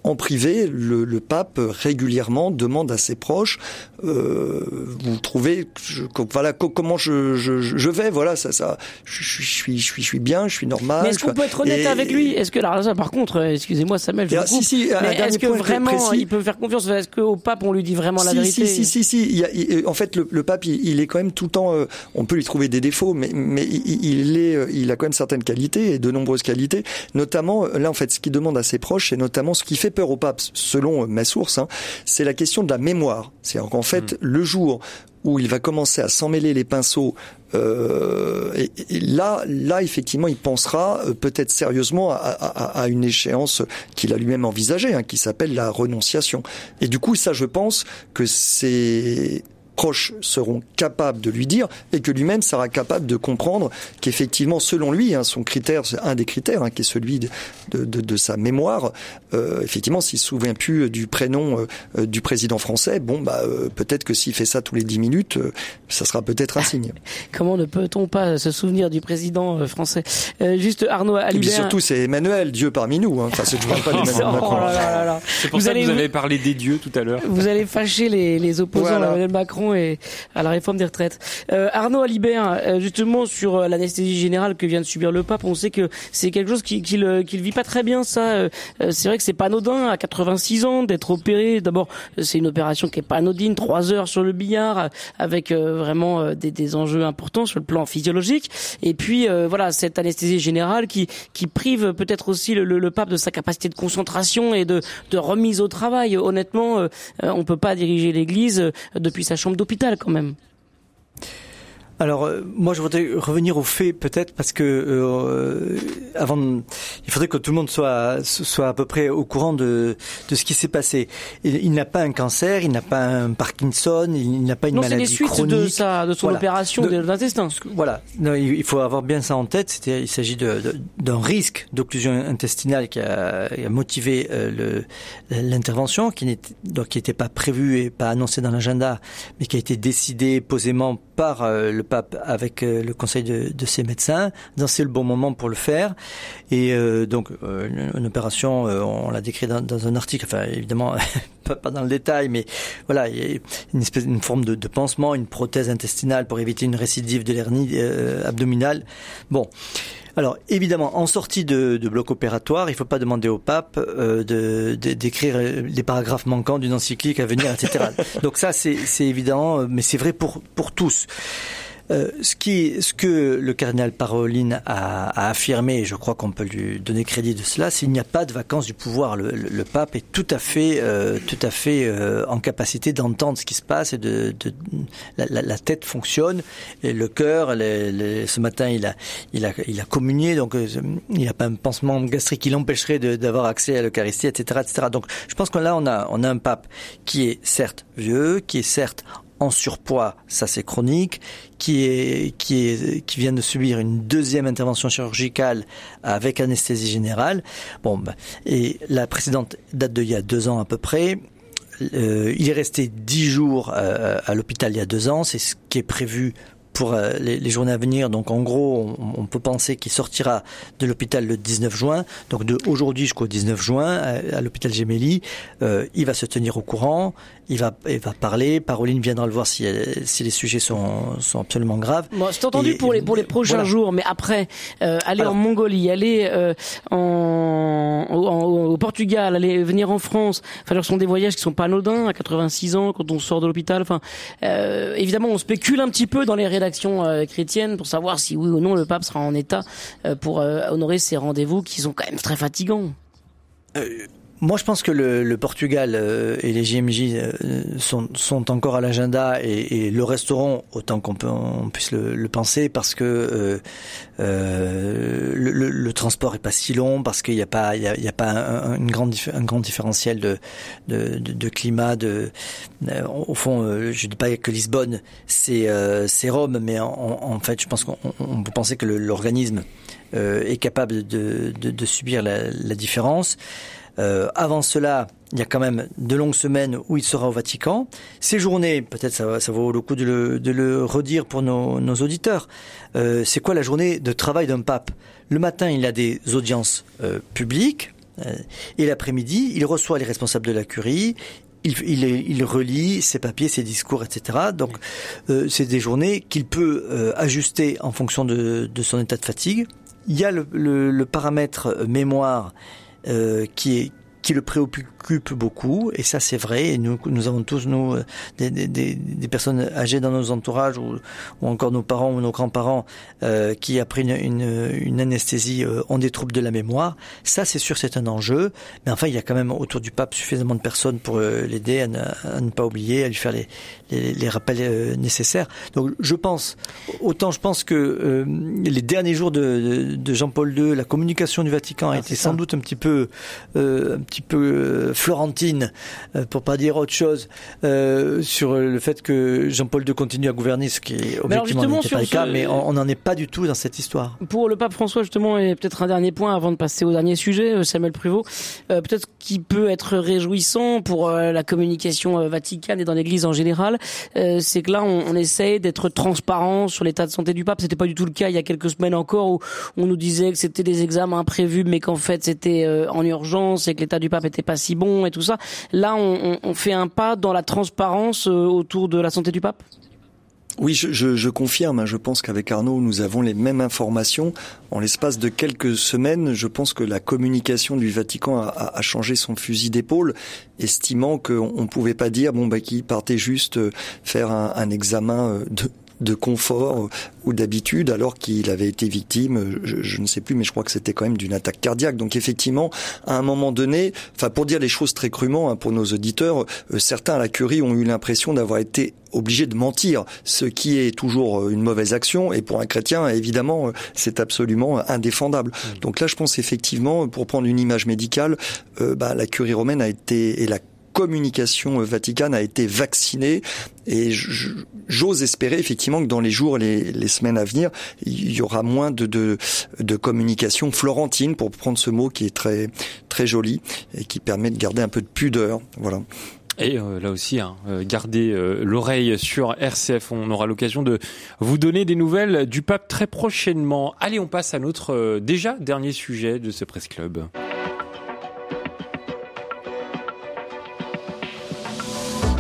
Euh, en privé, le, le pape euh, régulièrement demande à ses proches, euh, vous trouvez, je- voilà, co- comment je, je, je vais, voilà, ça, ça, je, je, je suis, je suis, je suis bien, je suis normal. Mais est-ce qu'on peut être honnête et- avec lui? Est-ce que alors ça, par contre, euh, excusez-moi Samuel, je ah, si, si, est-ce que vraiment précis. il peut faire confiance? Est-ce qu'au pape on lui dit vraiment la vérité? Si, si, si, si. Il y a- il- en fait, le, le pape, il, il est quand même tout le temps. euh, on peut lui trouver des défauts, mais, mais il, il est, euh, il a quand même certaines qualités et de nombreuses qualités. Notamment, euh, là, en fait, ce qu'il demande à ses proches, c'est notamment ce qui fait peur au pape, selon ma source, hein, c'est la question de la mémoire. C'est-à-dire qu'en fait, le jour où il va commencer à s'emmêler les pinceaux. Euh, et, et là, là, effectivement, il pensera euh, peut-être sérieusement à, à- à une échéance qu'il a lui-même envisagée, hein, qui s'appelle la renonciation. Et du coup, ça, je pense que ses proches seront capables de lui dire et que lui-même sera capable de comprendre qu'effectivement, selon lui, hein, son critère, c'est un des critères, hein, qui est celui de, de, de- de sa mémoire, euh, effectivement, s'il se souvient plus du prénom euh, euh, du président français, bon, bah, euh, peut-être que s'il fait ça tous les dix minutes, euh, ça sera peut-être un signe. (laughs) Comment ne peut-on pas se souvenir du président euh, français? Euh, Juste Arnaud Et puis Alibert. surtout, c'est Emmanuel, Dieu parmi nous. Hein. Enfin, c'est parle pas (laughs) Oh Macron. là là là là. C'est pour Vous ça allez- que vous avez parlé des dieux tout à l'heure. Vous allez fâcher les, les opposants Voilà. à Emmanuel Macron et à la réforme des retraites. Euh, Arnaud Alibert, euh, justement sur euh, l'anesthésie générale que vient de subir le pape, on sait que c'est quelque chose qui- qu'il euh, qu'il vit pas très bien. Ça, Euh, c'est vrai que c'est pas anodin à 86 ans d'être opéré. D'abord, c'est une opération qui est pas anodine, trois heures sur le billard, avec vraiment des, des enjeux importants sur le plan physiologique. Et puis voilà, cette anesthésie générale qui qui prive peut-être aussi le, le, pape de sa capacité de concentration et de de remise au travail. Honnêtement, on peut pas diriger l'Église depuis sa chambre d'hôpital quand même. Alors euh, moi je voudrais revenir au fait peut-être parce que euh, avant il faudrait que tout le monde soit soit à peu près au courant de de ce qui s'est passé. Il, il n'a pas un cancer, il n'a pas un Parkinson, il n'a pas une non, maladie c'est les suites chronique. de sa de son Voilà. opération De- de l'intestin. Voilà, non, il il faut avoir bien ça en tête. C'était, il s'agit de, d'un risque d'occlusion intestinale qui a, qui a motivé euh, le, l'intervention, qui n'était donc qui n'était pas prévu et pas annoncé dans l'agenda, mais qui a été décidé posément par euh, le pape avec euh, le conseil de, de ses médecins. C'est le bon moment pour le faire. Et euh, donc euh, une, opération, on l'a décrit dans, dans un article. Enfin évidemment. (laughs) Pas, dans le détail, mais voilà, il y a une espèce, une forme de, de pansement, une prothèse intestinale pour éviter une récidive de l'hernie euh, abdominale. Bon, alors évidemment, en sortie de, de bloc opératoire, il ne faut pas demander au pape euh, de- de- d'écrire les paragraphes manquants d'une encyclique à venir, etc. (laughs) Donc ça, c'est évident, mais c'est vrai pour pour tous. Euh, ce, qui, ce que le cardinal Parolin a, a affirmé, et je crois qu'on peut lui donner crédit de cela, c'est qu'il n'y a pas de vacances du pouvoir. Le, le- le pape est tout à fait, euh, tout à fait euh, en capacité d'entendre ce qui se passe et de, de la, la- tête fonctionne et le cœur. ce matin, il a, il a, il a communié, donc euh, il n'a pas un pansement gastrique qui l'empêcherait d'avoir accès à l'Eucharistie, etc., etc. Donc, je pense que là, on a, on a un pape qui est certes vieux, qui est certes en surpoids, ça c'est chronique, qui est qui est de subir une deuxième intervention chirurgicale avec anesthésie générale. Bon, ben, et la précédente date de il y a deux ans à peu près. Euh, il est resté dix jours euh, à l'hôpital il y a deux ans, c'est ce qui est prévu pour euh, les, journées à venir. Donc en gros, on, peut penser qu'il sortira de l'hôpital le 19 juin. Donc de aujourd'hui jusqu'au 19 juin à, à l'hôpital Gemelli, il va se tenir au courant, il va, il va parler. Paroline viendra le voir si, si les sujets sont, sont absolument graves. Bon, c'est entendu Et- pour les pour les prochains voilà. jours, mais après euh, aller Alors- en Mongolie, aller euh, en, au- en- au Portugal, aller venir en France, enfin, ce sont des voyages qui sont pas anodins à 86 ans quand on sort de l'hôpital. Enfin, euh, évidemment, on spécule un petit peu dans les rédactions euh, chrétiennes pour savoir si oui ou non le pape sera en état euh, pour euh, honorer ces rendez-vous qui sont quand même très fatigants. Moi, je pense que le, le Portugal euh, et les JMJ euh, sont, sont encore à l'agenda et, et le resteront autant qu'on on puisse le, le penser parce que euh, euh, le, le- transport est pas si long parce qu'il n'y a pas y a, y a pas un, un- une grande un grand différentiel de de, de, climat de euh, au fond euh, je dis pas que Lisbonne c'est c'est Rome mais en, en fait je pense qu'on on- on peut penser que l'organisme est capable de, de, de subir la, la différence. Euh, avant cela, il y a quand même de longues semaines où il sera au Vatican. Ces journées, peut-être ça, ça vaut le coup de le, de le redire pour nos, nos auditeurs. Euh, c'est quoi la journée de travail d'un pape? Le matin, il a des audiences euh, publiques euh, et l'après-midi, il reçoit les responsables de la curie. Il, il, il relit ses papiers, ses discours, etc. Donc, euh, c'est des journées qu'il peut euh, ajuster en fonction de, de son état de fatigue. Il y a le, le, le paramètre euh, mémoire euh, qui est qui le préoccupe beaucoup et ça c'est vrai et nous nous avons tous nous euh, des, des, des, personnes âgées dans nos entourages ou, ou encore nos parents ou nos grands-parents euh, qui après une, une, une anesthésie euh, ont des troubles de la mémoire. Ça c'est sûr c'est un enjeu mais enfin il y a quand même autour du pape suffisamment de personnes pour euh, l'aider à, à ne pas oublier à lui faire les, les, les rappels euh, nécessaires donc je pense autant je pense que euh, les derniers jours de, de, de Jean-Paul II la communication du Vatican a Ah, été ça. sans doute un petit peu euh, un petit peu florentine, pour pas dire autre chose, sur le fait que Jean-Paul II continue à gouverner, ce qui est objectivement n'était pas le cas, ce- mais on n'en est pas du tout dans cette histoire. Pour le pape François, justement, et peut-être un dernier point avant de passer au dernier sujet, Samuel Pruvot, peut-être qui peut être réjouissant pour la communication vaticane et dans l'Église en général, euh, c'est que là, on, on essaye d'être transparent sur l'état de santé du pape. C'était pas du tout le cas il y a quelques semaines encore où on nous disait que c'était des examens imprévus, mais qu'en fait c'était euh, en urgence et que l'état du pape était pas si bon et tout ça. Là, on, fait un pas dans la transparence euh, autour de la santé du pape? Oui, je, je, je confirme. hein. Je pense qu'avec Arnaud, nous avons les mêmes informations. En l'espace de quelques semaines, je pense que la communication du Vatican a, a- changé son fusil d'épaule, estimant qu'on ne pouvait pas dire bon bah qu'il partait juste euh, faire un, un examen euh, de de confort ou d'habitude alors qu'il avait été victime, je, ne sais plus, mais je crois que c'était quand même d'une attaque cardiaque. Donc effectivement, à un moment donné, enfin pour dire les choses très crûment hein, pour nos auditeurs, euh, certains à la curie ont eu l'impression d'avoir été obligés de mentir, ce qui est toujours euh, une mauvaise action et pour un chrétien, évidemment, euh, c'est absolument indéfendable. Mmh. Donc là, je pense effectivement, pour prendre une image médicale, bah, la curie romaine a été et la communication vaticane a été vaccinée et j'ose espérer effectivement que dans les jours, les, les semaines à venir, il y aura moins de, de, de, communication florentine, pour prendre ce mot qui est très très joli et qui permet de garder un peu de pudeur. Voilà. Et euh, là aussi, hein, euh, gardez euh, l'oreille sur RCF. On aura l'occasion de vous donner des nouvelles du pape très prochainement. Allez, on passe à notre déjà dernier sujet de ce Presse Club.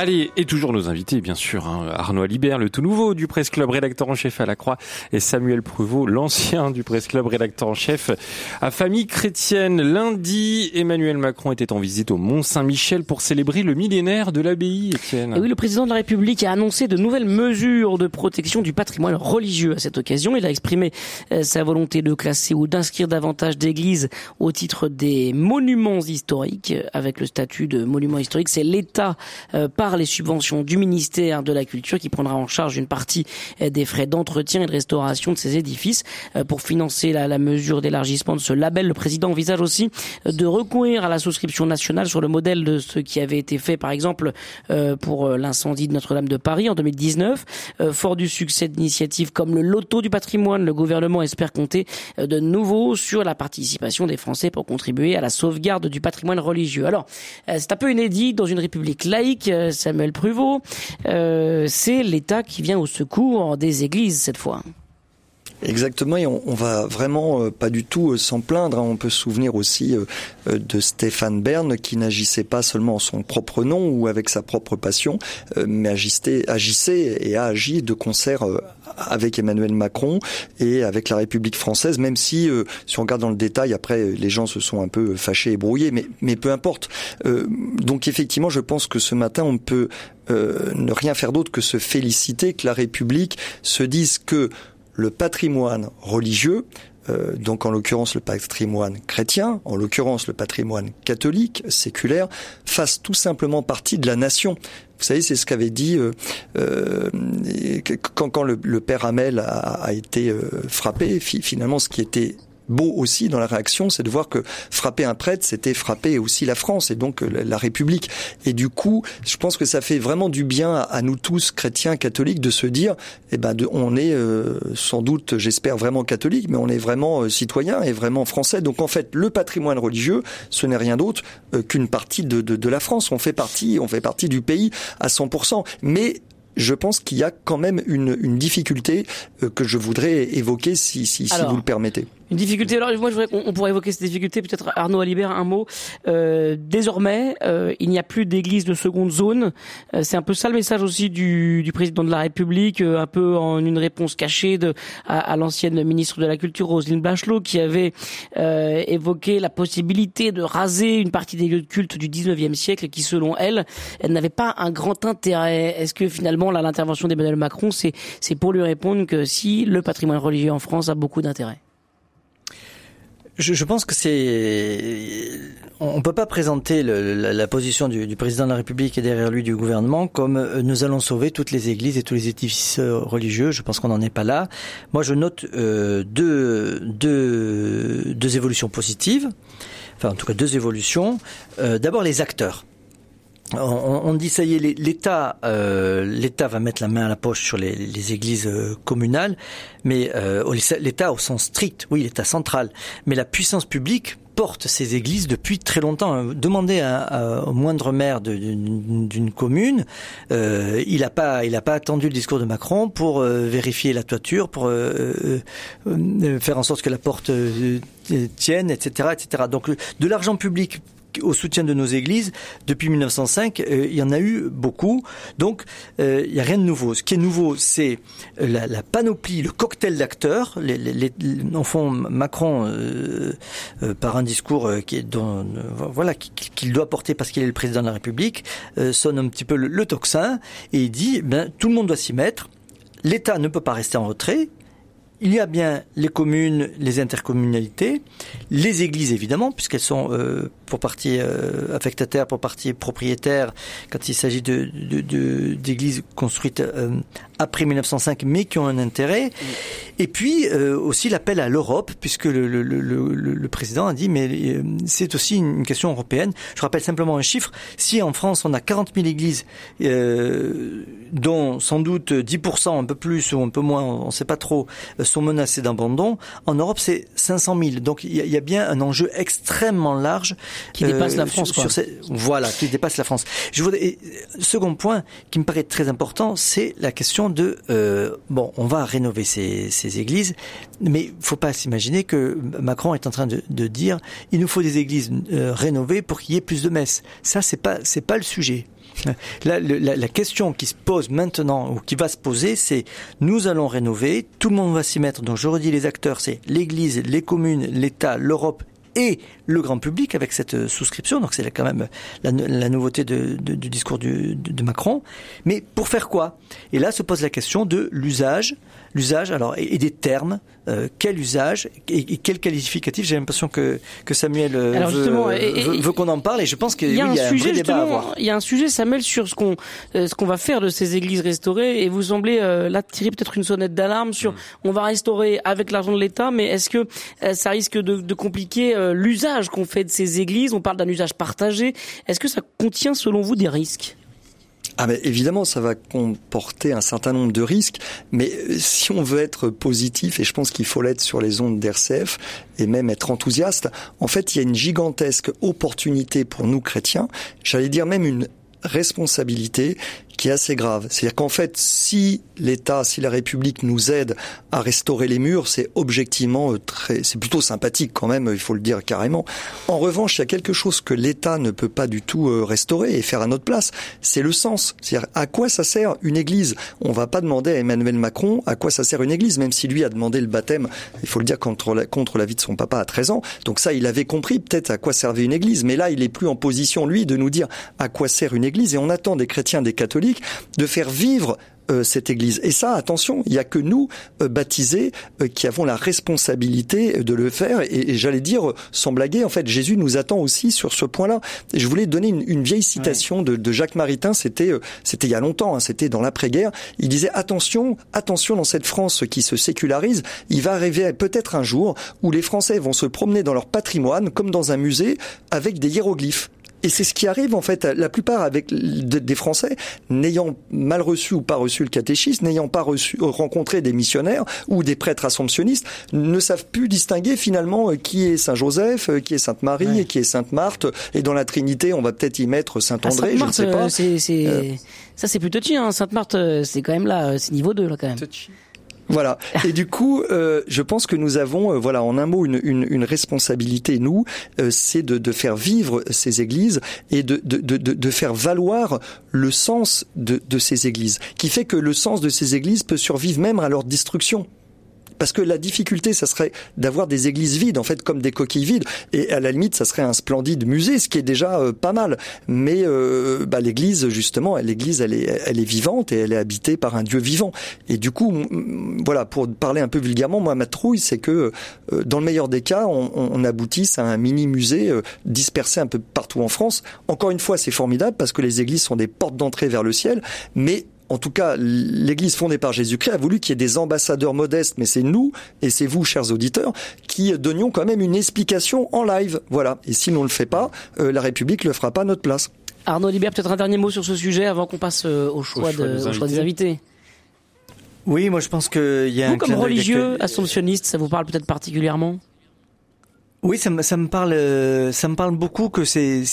Allez, et toujours nos invités, bien sûr. Hein. Arnaud Alibert, le tout nouveau du Presse Club, rédacteur en chef à la Croix, et Samuel Pruvot, l'ancien du Presse Club, rédacteur en chef à Famille Chrétienne. Lundi, Emmanuel Macron était en visite au Mont Saint-Michel pour célébrer le millénaire de l'abbaye, Étienne. oui, le président de la République a annoncé de nouvelles mesures de protection du patrimoine religieux à cette occasion. Il a exprimé euh, sa volonté de classer ou d'inscrire davantage d'églises au titre des monuments historiques, avec le statut de monument historique. C'est l'État euh, les subventions du ministère de la Culture qui prendra en charge une partie euh, des frais d'entretien et de restauration de ces édifices. Euh, pour financer la, la mesure d'élargissement de ce label, le président envisage aussi euh, de recourir à la souscription nationale sur le modèle de ce qui avait été fait par exemple pour l'incendie de Notre-Dame de Paris en 2019. Fort du succès d'initiatives comme le loto du patrimoine, le gouvernement espère compter de nouveau sur la participation des Français pour contribuer à la sauvegarde du patrimoine religieux. Alors, c'est un peu inédit dans une république laïque. Samuel Pruvot, euh, c'est l'État qui vient au secours des églises cette fois. Exactement, et on, va vraiment euh, pas du tout euh, s'en plaindre. Hein. On peut se souvenir aussi de Stéphane Bern qui n'agissait pas seulement en son propre nom ou avec sa propre passion, mais agissait, agissait et a agi de concert avec Emmanuel Macron et avec la République française, même si, si on regarde dans le détail, après, les gens se sont un peu fâchés et brouillés, mais, mais peu importe. donc effectivement, je pense que ce matin, on peut ne rien faire d'autre que se féliciter que la République se dise que le patrimoine religieux, euh, donc en l'occurrence le patrimoine chrétien, en l'occurrence le patrimoine catholique, séculaire, fasse tout simplement partie de la nation. Vous savez, c'est ce qu'avait dit euh, euh quand, le, père Hamel a, a été euh, frappé. Finalement, ce qui était beau aussi dans la réaction, c'est de voir que frapper un prêtre, c'était frapper aussi la France et donc euh, la République. Et du coup, je pense que ça fait vraiment du bien à nous tous, chrétiens, catholiques, de se dire, eh ben, on est euh, sans doute, j'espère vraiment catholique, mais on est vraiment euh, citoyen et vraiment français. Donc en fait, le patrimoine religieux, ce n'est rien d'autre qu'une partie de, de, de la France. On fait partie, on fait partie du pays à 100%. Mais je pense qu'il y a quand même une, une difficulté que je voudrais évoquer si, si, si vous le permettez. Une difficulté. Alors moi, je voudrais qu'on pourrait évoquer cette difficulté. Peut-être Arnaud Alibert un mot. Euh, désormais, euh, il n'y a plus d'église de seconde zone. Euh, c'est un peu ça le message aussi du, du président de la République, euh, un peu en une réponse cachée de, à, à l'ancienne ministre de la Culture Roselyne Bachelot, qui avait euh, évoqué la possibilité de raser une partie des lieux de culte du 19e siècle, qui selon elle, elle n'avait pas un grand intérêt. Est-ce que finalement, là, l'intervention d'Emmanuel Macron, c'est c'est pour lui répondre que si le patrimoine religieux en France a beaucoup d'intérêt? Je, je, pense que c'est, on peut pas présenter le, la, la, position du, du, président de la République et derrière lui du gouvernement comme euh, nous allons sauver toutes les églises et tous les édifices euh, religieux. Je pense qu'on n'en est pas là. Moi, je note euh, deux, deux, deux évolutions positives. Enfin, en tout cas, deux évolutions. Euh, D'abord, les acteurs on, dit ça y est, l'État, euh, l'État va mettre la main à la poche sur les, églises euh, communales, mais euh, l'État au sens strict, oui, l'État central, mais la puissance publique porte ces églises depuis très longtemps. Demandez au moindre maire d'une commune, il n'a pas, il pas attendu le discours de Macron pour vérifier la toiture, pour faire en sorte que la porte tienne, etc., etc. Donc de l'argent public au soutien de nos églises. Depuis 1905, euh, il y en a eu beaucoup. Donc, euh, il n'y a rien de nouveau. Ce qui est nouveau, c'est la, la, panoplie, le cocktail d'acteurs. Les, en fond, Macron, euh, euh par un discours qui voilà qu'il doit porter parce qu'il est le président de la République, sonne un petit peu le, le et il dit, ben, tout le monde doit s'y mettre. L'État ne peut pas rester en retrait il y a bien les communes, les intercommunalités, les églises évidemment, puisqu'elles sont euh, pour partie euh, affectataires, pour partie propriétaires, quand il s'agit de, d'églises construites euh, après 1905, mais qui ont un intérêt. Et puis euh, aussi l'appel à l'Europe, puisque le, le, le, le, président a dit, mais c'est aussi une question européenne. Je rappelle simplement un chiffre. Si en France on a 40 000 églises, dont sans doute 10%, un peu plus ou un peu moins, on ne sait pas trop, sont menacées d'abandon, en Europe c'est 500 000. Donc il y, y, a bien un enjeu extrêmement large qui dépasse la euh, France. Sur, sur voilà, qui dépasse la France. Je voudrais, second point qui me paraît très important, c'est la question de euh, bon, on va rénover ces, ces églises, mais faut pas s'imaginer que Macron est en train de, de dire il nous faut des églises euh, rénovées pour qu'il y ait plus de messes. Ça, c'est pas c'est pas le sujet. (laughs) La, la, la, question qui se pose maintenant, ou qui va se poser, c'est nous allons rénover, tout le monde va s'y mettre. Donc je redis les acteurs, c'est l'Église, les communes, l'État, l'Europe et le grand public avec cette euh, souscription. Donc c'est quand même la, la nouveauté de, de, du discours du, de, de, Macron. Mais pour faire quoi? Et là se pose la question de l'usage, l'usage alors et, et, des termes. Euh, quel usage et, et quel qualificatif? J'ai l'impression que que Samuel euh, alors veut, veut, veut qu'on en parle et je pense qu'il y, oui, y, a un sujet, débat à avoir. Il y a un sujet, Samuel, sur ce qu'on ce qu'on va faire de ces églises restaurées et vous semblez euh, là tirer peut-être une sonnette d'alarme sur mmh. on va restaurer avec l'argent de l'État, mais est-ce que ça risque de, de compliquer l'usage qu'on fait de ces églises. On parle d'un usage partagé. Est-ce que ça contient, selon vous, des risques? Ah mais évidemment, ça va comporter un certain nombre de risques, mais euh, si on veut être positif, et je pense qu'il faut l'être sur les ondes d'RCF, et même être enthousiaste, en fait, il y a une gigantesque opportunité pour nous chrétiens, j'allais dire même une responsabilité qui est assez grave. C'est-à-dire qu'en fait, si l'État, si la République nous aide à restaurer les murs, c'est objectivement euh, très, c'est plutôt sympathique quand même, il faut le dire carrément. En revanche, il y a quelque chose que l'État ne peut pas du tout euh, restaurer et faire à notre place, c'est le sens. C'est-à-dire à quoi ça sert une église? On va pas demander à Emmanuel Macron à quoi ça sert une église, même si lui a demandé le baptême, il faut le dire contre la, contre la vie de son papa à 13 ans. Donc ça, il avait compris peut-être à quoi servait une église, mais là, il est plus en position lui de nous dire à quoi sert une église et on attend des chrétiens, des catholiques de faire vivre euh, cette Église. Et ça, attention, il n'y a que nous, euh, baptisés, euh, qui avons la responsabilité de le faire. Et, et j'allais dire, sans blaguer, en fait, Jésus nous attend aussi sur ce point-là. Je voulais donner une, une vieille citation de, Jacques Maritain, c'était c'était il y a longtemps, hein, c'était dans l'après-guerre. Il disait, attention, attention dans cette France qui se sécularise, il va arriver peut-être un jour où les Français vont se promener dans leur patrimoine, comme dans un musée, avec des hiéroglyphes. Et c'est ce qui arrive en fait, la plupart avec des Français n'ayant mal reçu ou pas reçu le catéchisme, n'ayant pas reçu, rencontré des missionnaires ou des prêtres assomptionnistes, ne savent plus distinguer finalement euh, qui est Saint Joseph, euh, qui est Sainte Marie ouais. et qui est Sainte Marthe. Et dans la Trinité, on va peut-être y mettre Saint ah, André, je ne sais pas. Euh, c'est, c'est... Euh... Ça c'est plus touchy, hein. Sainte Marthe, c'est quand même là, c'est niveau 2 là quand même. Touchy. Voilà. Et du coup, euh, je pense que nous avons, euh, voilà, en un mot, une, une, responsabilité. Nous, euh, c'est de, de, faire vivre ces églises et de, de, de, faire valoir le sens de, de ces églises, qui fait que le sens de ces églises peut survivre même à leur destruction. Parce que la difficulté, ça serait d'avoir des églises vides, en fait, comme des coquilles vides. Et à la limite, ça serait un splendide musée, ce qui est déjà euh, pas mal. Mais euh, bah, l'église, justement, l'église, elle est, elle est vivante et elle est habitée par un Dieu vivant. Et du coup, voilà, pour parler un peu vulgairement, moi, ma trouille, c'est que euh, dans le meilleur des cas, on, on aboutisse à un mini musée euh, dispersé un peu partout en France. Encore une fois, c'est formidable parce que les églises sont des portes d'entrée vers le ciel, mais en tout cas, l'Église fondée par Jésus-Christ a voulu qu'il y ait des ambassadeurs modestes, mais c'est nous et c'est vous, chers auditeurs, qui donnions quand même une explication en live. Voilà. Et si l'on ne le fait pas, euh, la République le fera pas à notre place. Arnaud Libert, peut-être un dernier mot sur ce sujet avant qu'on passe euh, au choix, au choix, de, au choix des invités. Oui, moi je pense qu'il y a vous, un comme religieux, assomptionniste, ça vous parle peut-être particulièrement? Oui, ça me, ça me parle, euh, ça me parle beaucoup que c'est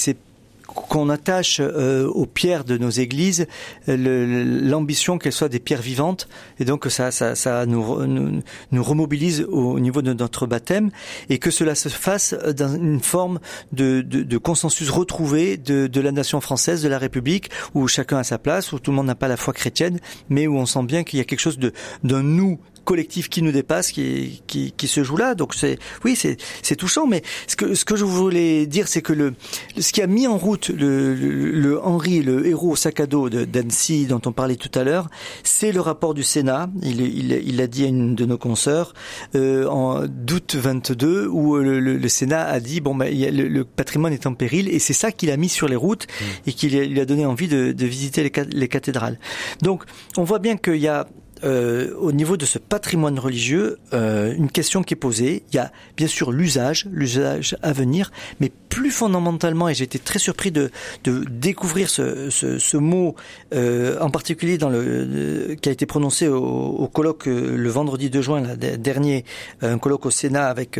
qu'on attache euh, aux pierres de nos églises l'ambition qu'elles soient des pierres vivantes. Et donc ça, ça, ça nous, nous, nous, remobilise au niveau de notre baptême. Et que cela se fasse dans une forme de, de, de consensus retrouvé de, de, la nation française, de la République, où chacun a sa place, où tout le monde n'a pas la foi chrétienne, mais où on sent bien qu'il y a quelque chose de d'un nous collectif qui nous dépasse, qui, qui, qui se joue là. Donc c'est, oui, c'est, c'est touchant. Mais ce que, ce que je voulais dire, c'est que le, ce qui a mis en route le, le, Henri, le héros au sac à dos de d'Annecy dont on parlait tout à l'heure, c'est le rapport du Sénat. Il, il, il l'a dit à une de nos consoeurs euh, en d'août 22 où le, le, Sénat a dit bon, ben, le, patrimoine est en péril et c'est ça qu'il a mis sur les routes mmh. et qu'il lui a donné envie de, de visiter les, les cathédrales. Donc on voit bien qu'il y a euh, au niveau de ce patrimoine religieux, euh, une question qui est posée. Il y a bien sûr l'usage, l'usage à venir, mais plus fondamentalement, et j'ai été très surpris de, de découvrir ce, ce, ce mot, euh, en particulier dans le, qui a été prononcé au, au colloque le vendredi 2 juin là, dernier, un colloque au Sénat avec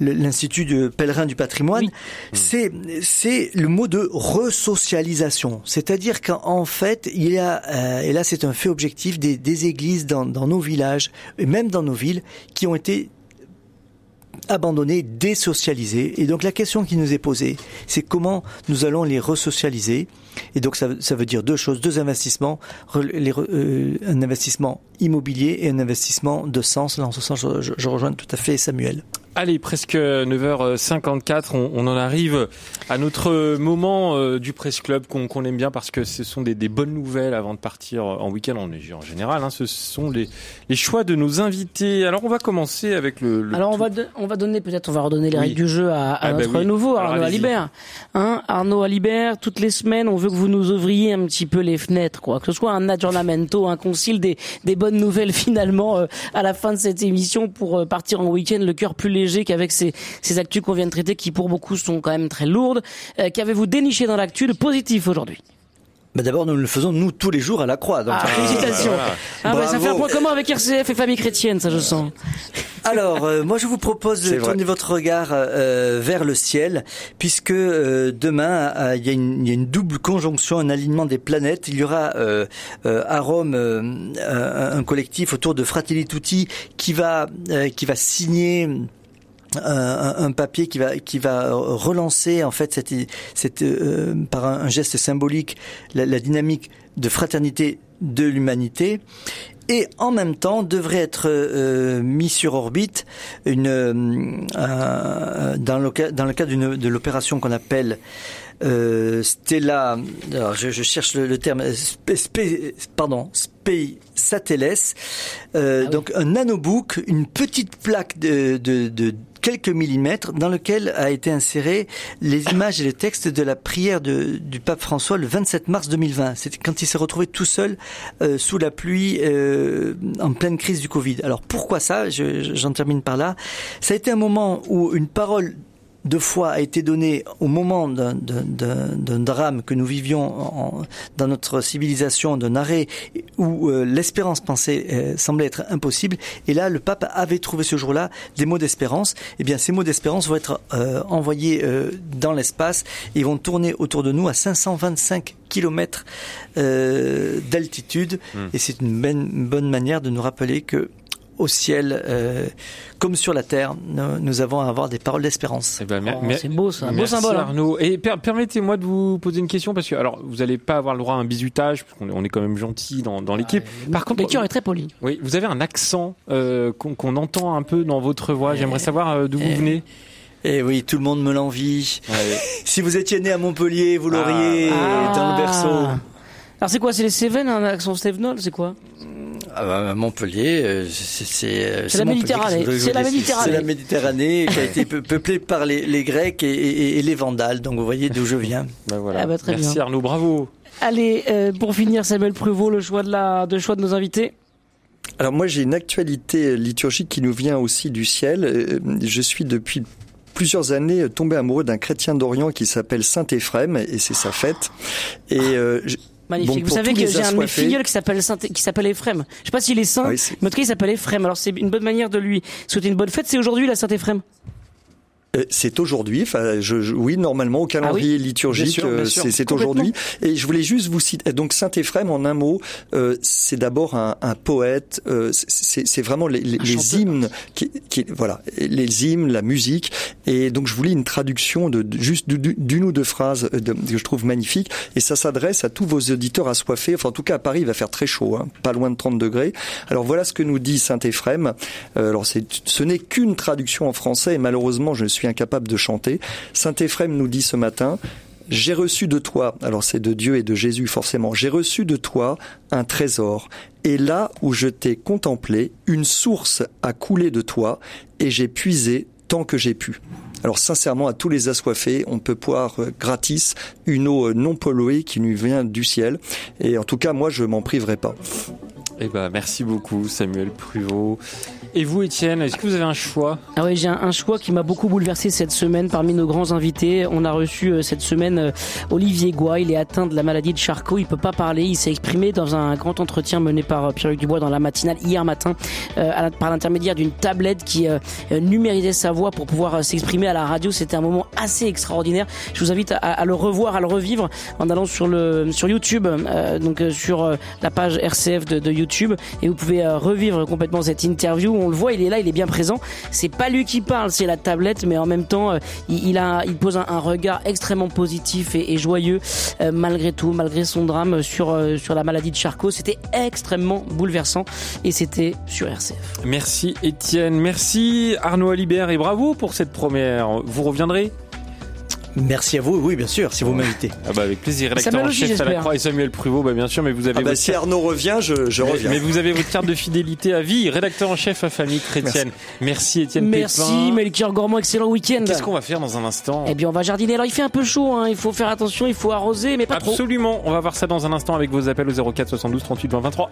l'institut de pèlerin du patrimoine. C'est c'est le mot de resocialisation, c'est-à-dire qu'en fait il y a, et là c'est un fait objectif, des, églises dans, nos villages et même dans nos villes qui ont été abandonnés, désocialisés. Et donc la question qui nous est posée, c'est comment nous allons les resocialiser. Et donc ça, ça veut dire deux choses, deux investissements, les, euh, un investissement immobilier et un investissement de sens. Là, en ce sens, je, je rejoins tout à fait Samuel. Allez, presque 9h54, on, on, en arrive à notre moment euh, du Presse Club qu'on aime bien parce que ce sont des, des, bonnes nouvelles avant de partir en week-end en, en général. Hein, ce sont les, les, choix de nos invités. Alors on va commencer avec le. le Alors on va, on va donner peut-être, on va redonner les règles du jeu à, à ah bah notre nouveau Arnaud Alibert. Hein, Arnaud Alibert, toutes les semaines, on veut que vous nous ouvriez un petit peu les fenêtres, quoi. Que ce soit un aggiornamento, un concile des, bonnes nouvelles (laughs) finalement euh, à la fin de cette émission pour euh, partir en week-end le cœur plus léger qu'avec ces, ces actus qu'on vient de traiter, qui pour beaucoup sont quand même très lourdes. Euh, Qu'avez-vous déniché dans l'actu de positif aujourd'hui? Bah D'abord, nous le faisons nous tous les jours à la Croix. Donc ah, félicitations. Ah, bah, ça fait un point commun avec RCF et Famille Chrétienne, ça je sens. (laughs) Alors, euh, moi je vous propose de tourner votre regard euh, vers le ciel, puisque euh, demain il y, a une, y, a une double conjonction, un alignement des planètes. Il y aura à Rome un collectif autour de Fratelli Tutti qui va qui va signer un, un, papier qui va qui va relancer en fait cette, cette euh, par un, geste symbolique la, la, dynamique de fraternité de l'humanité. Et en même temps devrait être euh, mis sur orbite une euh, dans le dans le cadre de l'opération qu'on appelle euh, Stella, alors je, je cherche le, le terme, spé, pardon, Space Sateles, euh, ah donc un nanobook, une petite plaque de, de, de quelques millimètres dans lequel a été inséré les images et les textes de la prière du pape François le 27 mars 2020. C'était quand il s'est retrouvé tout seul euh, sous la pluie euh, en pleine crise du Covid. Alors pourquoi ça? J'en termine par là. Ça a été un moment où une parole de foi a été donné au moment d'un drame que nous vivions dans notre civilisation, d'un arrêt où euh, l'espérance pensée euh, semblait être impossible. Et là, le pape avait trouvé ce jour-là des mots d'espérance. Eh bien, ces mots d'espérance vont être euh, envoyés dans l'espace et vont tourner autour de nous à 525 kilomètres d'altitude. Hmm. Et c'est une, une bonne manière de nous rappeler que au ciel, euh, comme sur la terre, nous, nous, avons à avoir des paroles d'espérance. Eh ben, oh, c'est beau, c'est un beau symbole. Hein. Arnaud. Et per permettez-moi de vous poser une question parce que alors vous n'allez pas avoir le droit à un bisutage, parce qu'on est, on est quand même gentil dans, dans l'équipe. Ah, Par contre, lecture est très poli. Oui, vous avez un accent euh, qu'on qu entend un peu dans votre voix. J'aimerais savoir euh, d'où vous venez. Eh oui, tout le monde me l'envie. Ouais. (laughs) si vous étiez né à Montpellier, vous l'auriez ah. dans le berceau. Alors c'est quoi? C'est les Cévennes, un accent Stevenol C'est quoi? À Montpellier, euh, c'est euh, la Méditerranée. C'est la Méditerranée. C'est la Méditerranée qui a été peuplée par les, les Grecs et, et, et, les Vandales. Donc vous voyez d'où je viens. (laughs) Ben voilà. ah bah très Merci bien. Arnaud, bravo. Allez, euh, pour finir, Samuel Prévost, le choix de la, de choix de nos invités. Alors moi j'ai une actualité liturgique qui nous vient aussi du ciel. Je suis depuis plusieurs années tombé amoureux d'un chrétien d'Orient qui s'appelle Saint Éphrem et c'est sa fête. Et euh, Magnifique. Vous savez que j'ai un de mes filleuls qui s'appelle qui s'appelle Ephrem. Je sais pas s'il est saint, oui, mais en tout cas il s'appelle Ephrem. Alors c'est une bonne manière de lui souhaiter une bonne fête. C'est aujourd'hui la Saint Ephrem. Euh, c'est aujourd'hui. Enfin, je, je- oui, normalement au calendrier Ah Bien liturgique, euh, c'est aujourd'hui. Et je voulais juste vous citer. Donc Saint Éphrem, en un mot, euh, c'est d'abord un, un poète. euh, c'est vraiment les, les- hymnes, qui, qui, voilà, les hymnes, la musique. Et donc je vous lis une traduction de, de- juste du- du- d'une ou deux phrases euh, de- que je trouve magnifique. Et ça s'adresse à tous vos auditeurs assoiffés. Enfin, en tout cas, à Paris, il va faire très chaud, hein, pas loin de 30 degrés. Alors voilà ce que nous dit Saint Éphrem. Euh, alors ce n'est qu'une traduction en français et malheureusement je suis incapable de chanter. Saint Éphrem nous dit ce matin. J'ai reçu de toi, alors c'est de Dieu et de Jésus forcément, j'ai reçu de toi un trésor. Et là où je t'ai contemplé, une source a coulé de toi et j'ai puisé tant que j'ai pu. Alors sincèrement, à tous les assoiffés, on peut boire euh, gratis une eau euh, non polluée qui nous vient du ciel. Et en tout cas, moi, je m'en priverai pas. Eh ben, merci beaucoup, Samuel Pruvot. Et vous, Étienne, est-ce que vous avez un choix Ah ouais, j'ai un, choix qui m'a beaucoup bouleversé cette semaine parmi nos grands invités. On a reçu euh, cette semaine euh, Olivier Goua. Il est atteint de la maladie de Charcot. Il peut pas parler. Il s'est exprimé dans un grand entretien mené par euh, Pierre-Luc Dubois dans la matinale hier matin par l'intermédiaire d'une tablette qui numérisait sa voix pour pouvoir s'exprimer à la radio. C'était un moment assez extraordinaire. Je vous invite à, le revoir, à le revivre en allant sur le sur YouTube, donc sur la page RCF de, YouTube, et vous pouvez revivre complètement cette interview. On le voit, il est là, il est bien présent. C'est pas lui qui parle, c'est la tablette, mais en même temps, euh, il, pose un, regard extrêmement positif et, et joyeux euh, malgré tout, malgré son drame sur euh, sur la maladie de Charcot. C'était extrêmement bouleversant et c'était sur RCF. Merci, Étienne. Merci, Arnaud Alibert. Et bravo pour cette première. Vous reviendrez Merci à vous, oui, bien sûr, si vous m'invitez. ah bah Avec plaisir. Rédacteur en chef à la. Croix et Samuel Pruvot, bah bien sûr, mais vous avez Ah bah, votre si Arnaud revient, je, je Mais- reviens. Mais vous avez votre carte de fidélité à vie, rédacteur en chef à famille chrétienne. Merci, Étienne Merci, Pépin. Melchior Gourmand, excellent week-end. Qu'est-ce qu'on va faire dans un instant? Eh bien, on va jardiner. Alors, il fait un peu chaud, hein. il faut faire attention, il faut arroser, mais pas trop. Absolument, on va voir ça dans un instant avec vos appels au 04 72 38 20 23.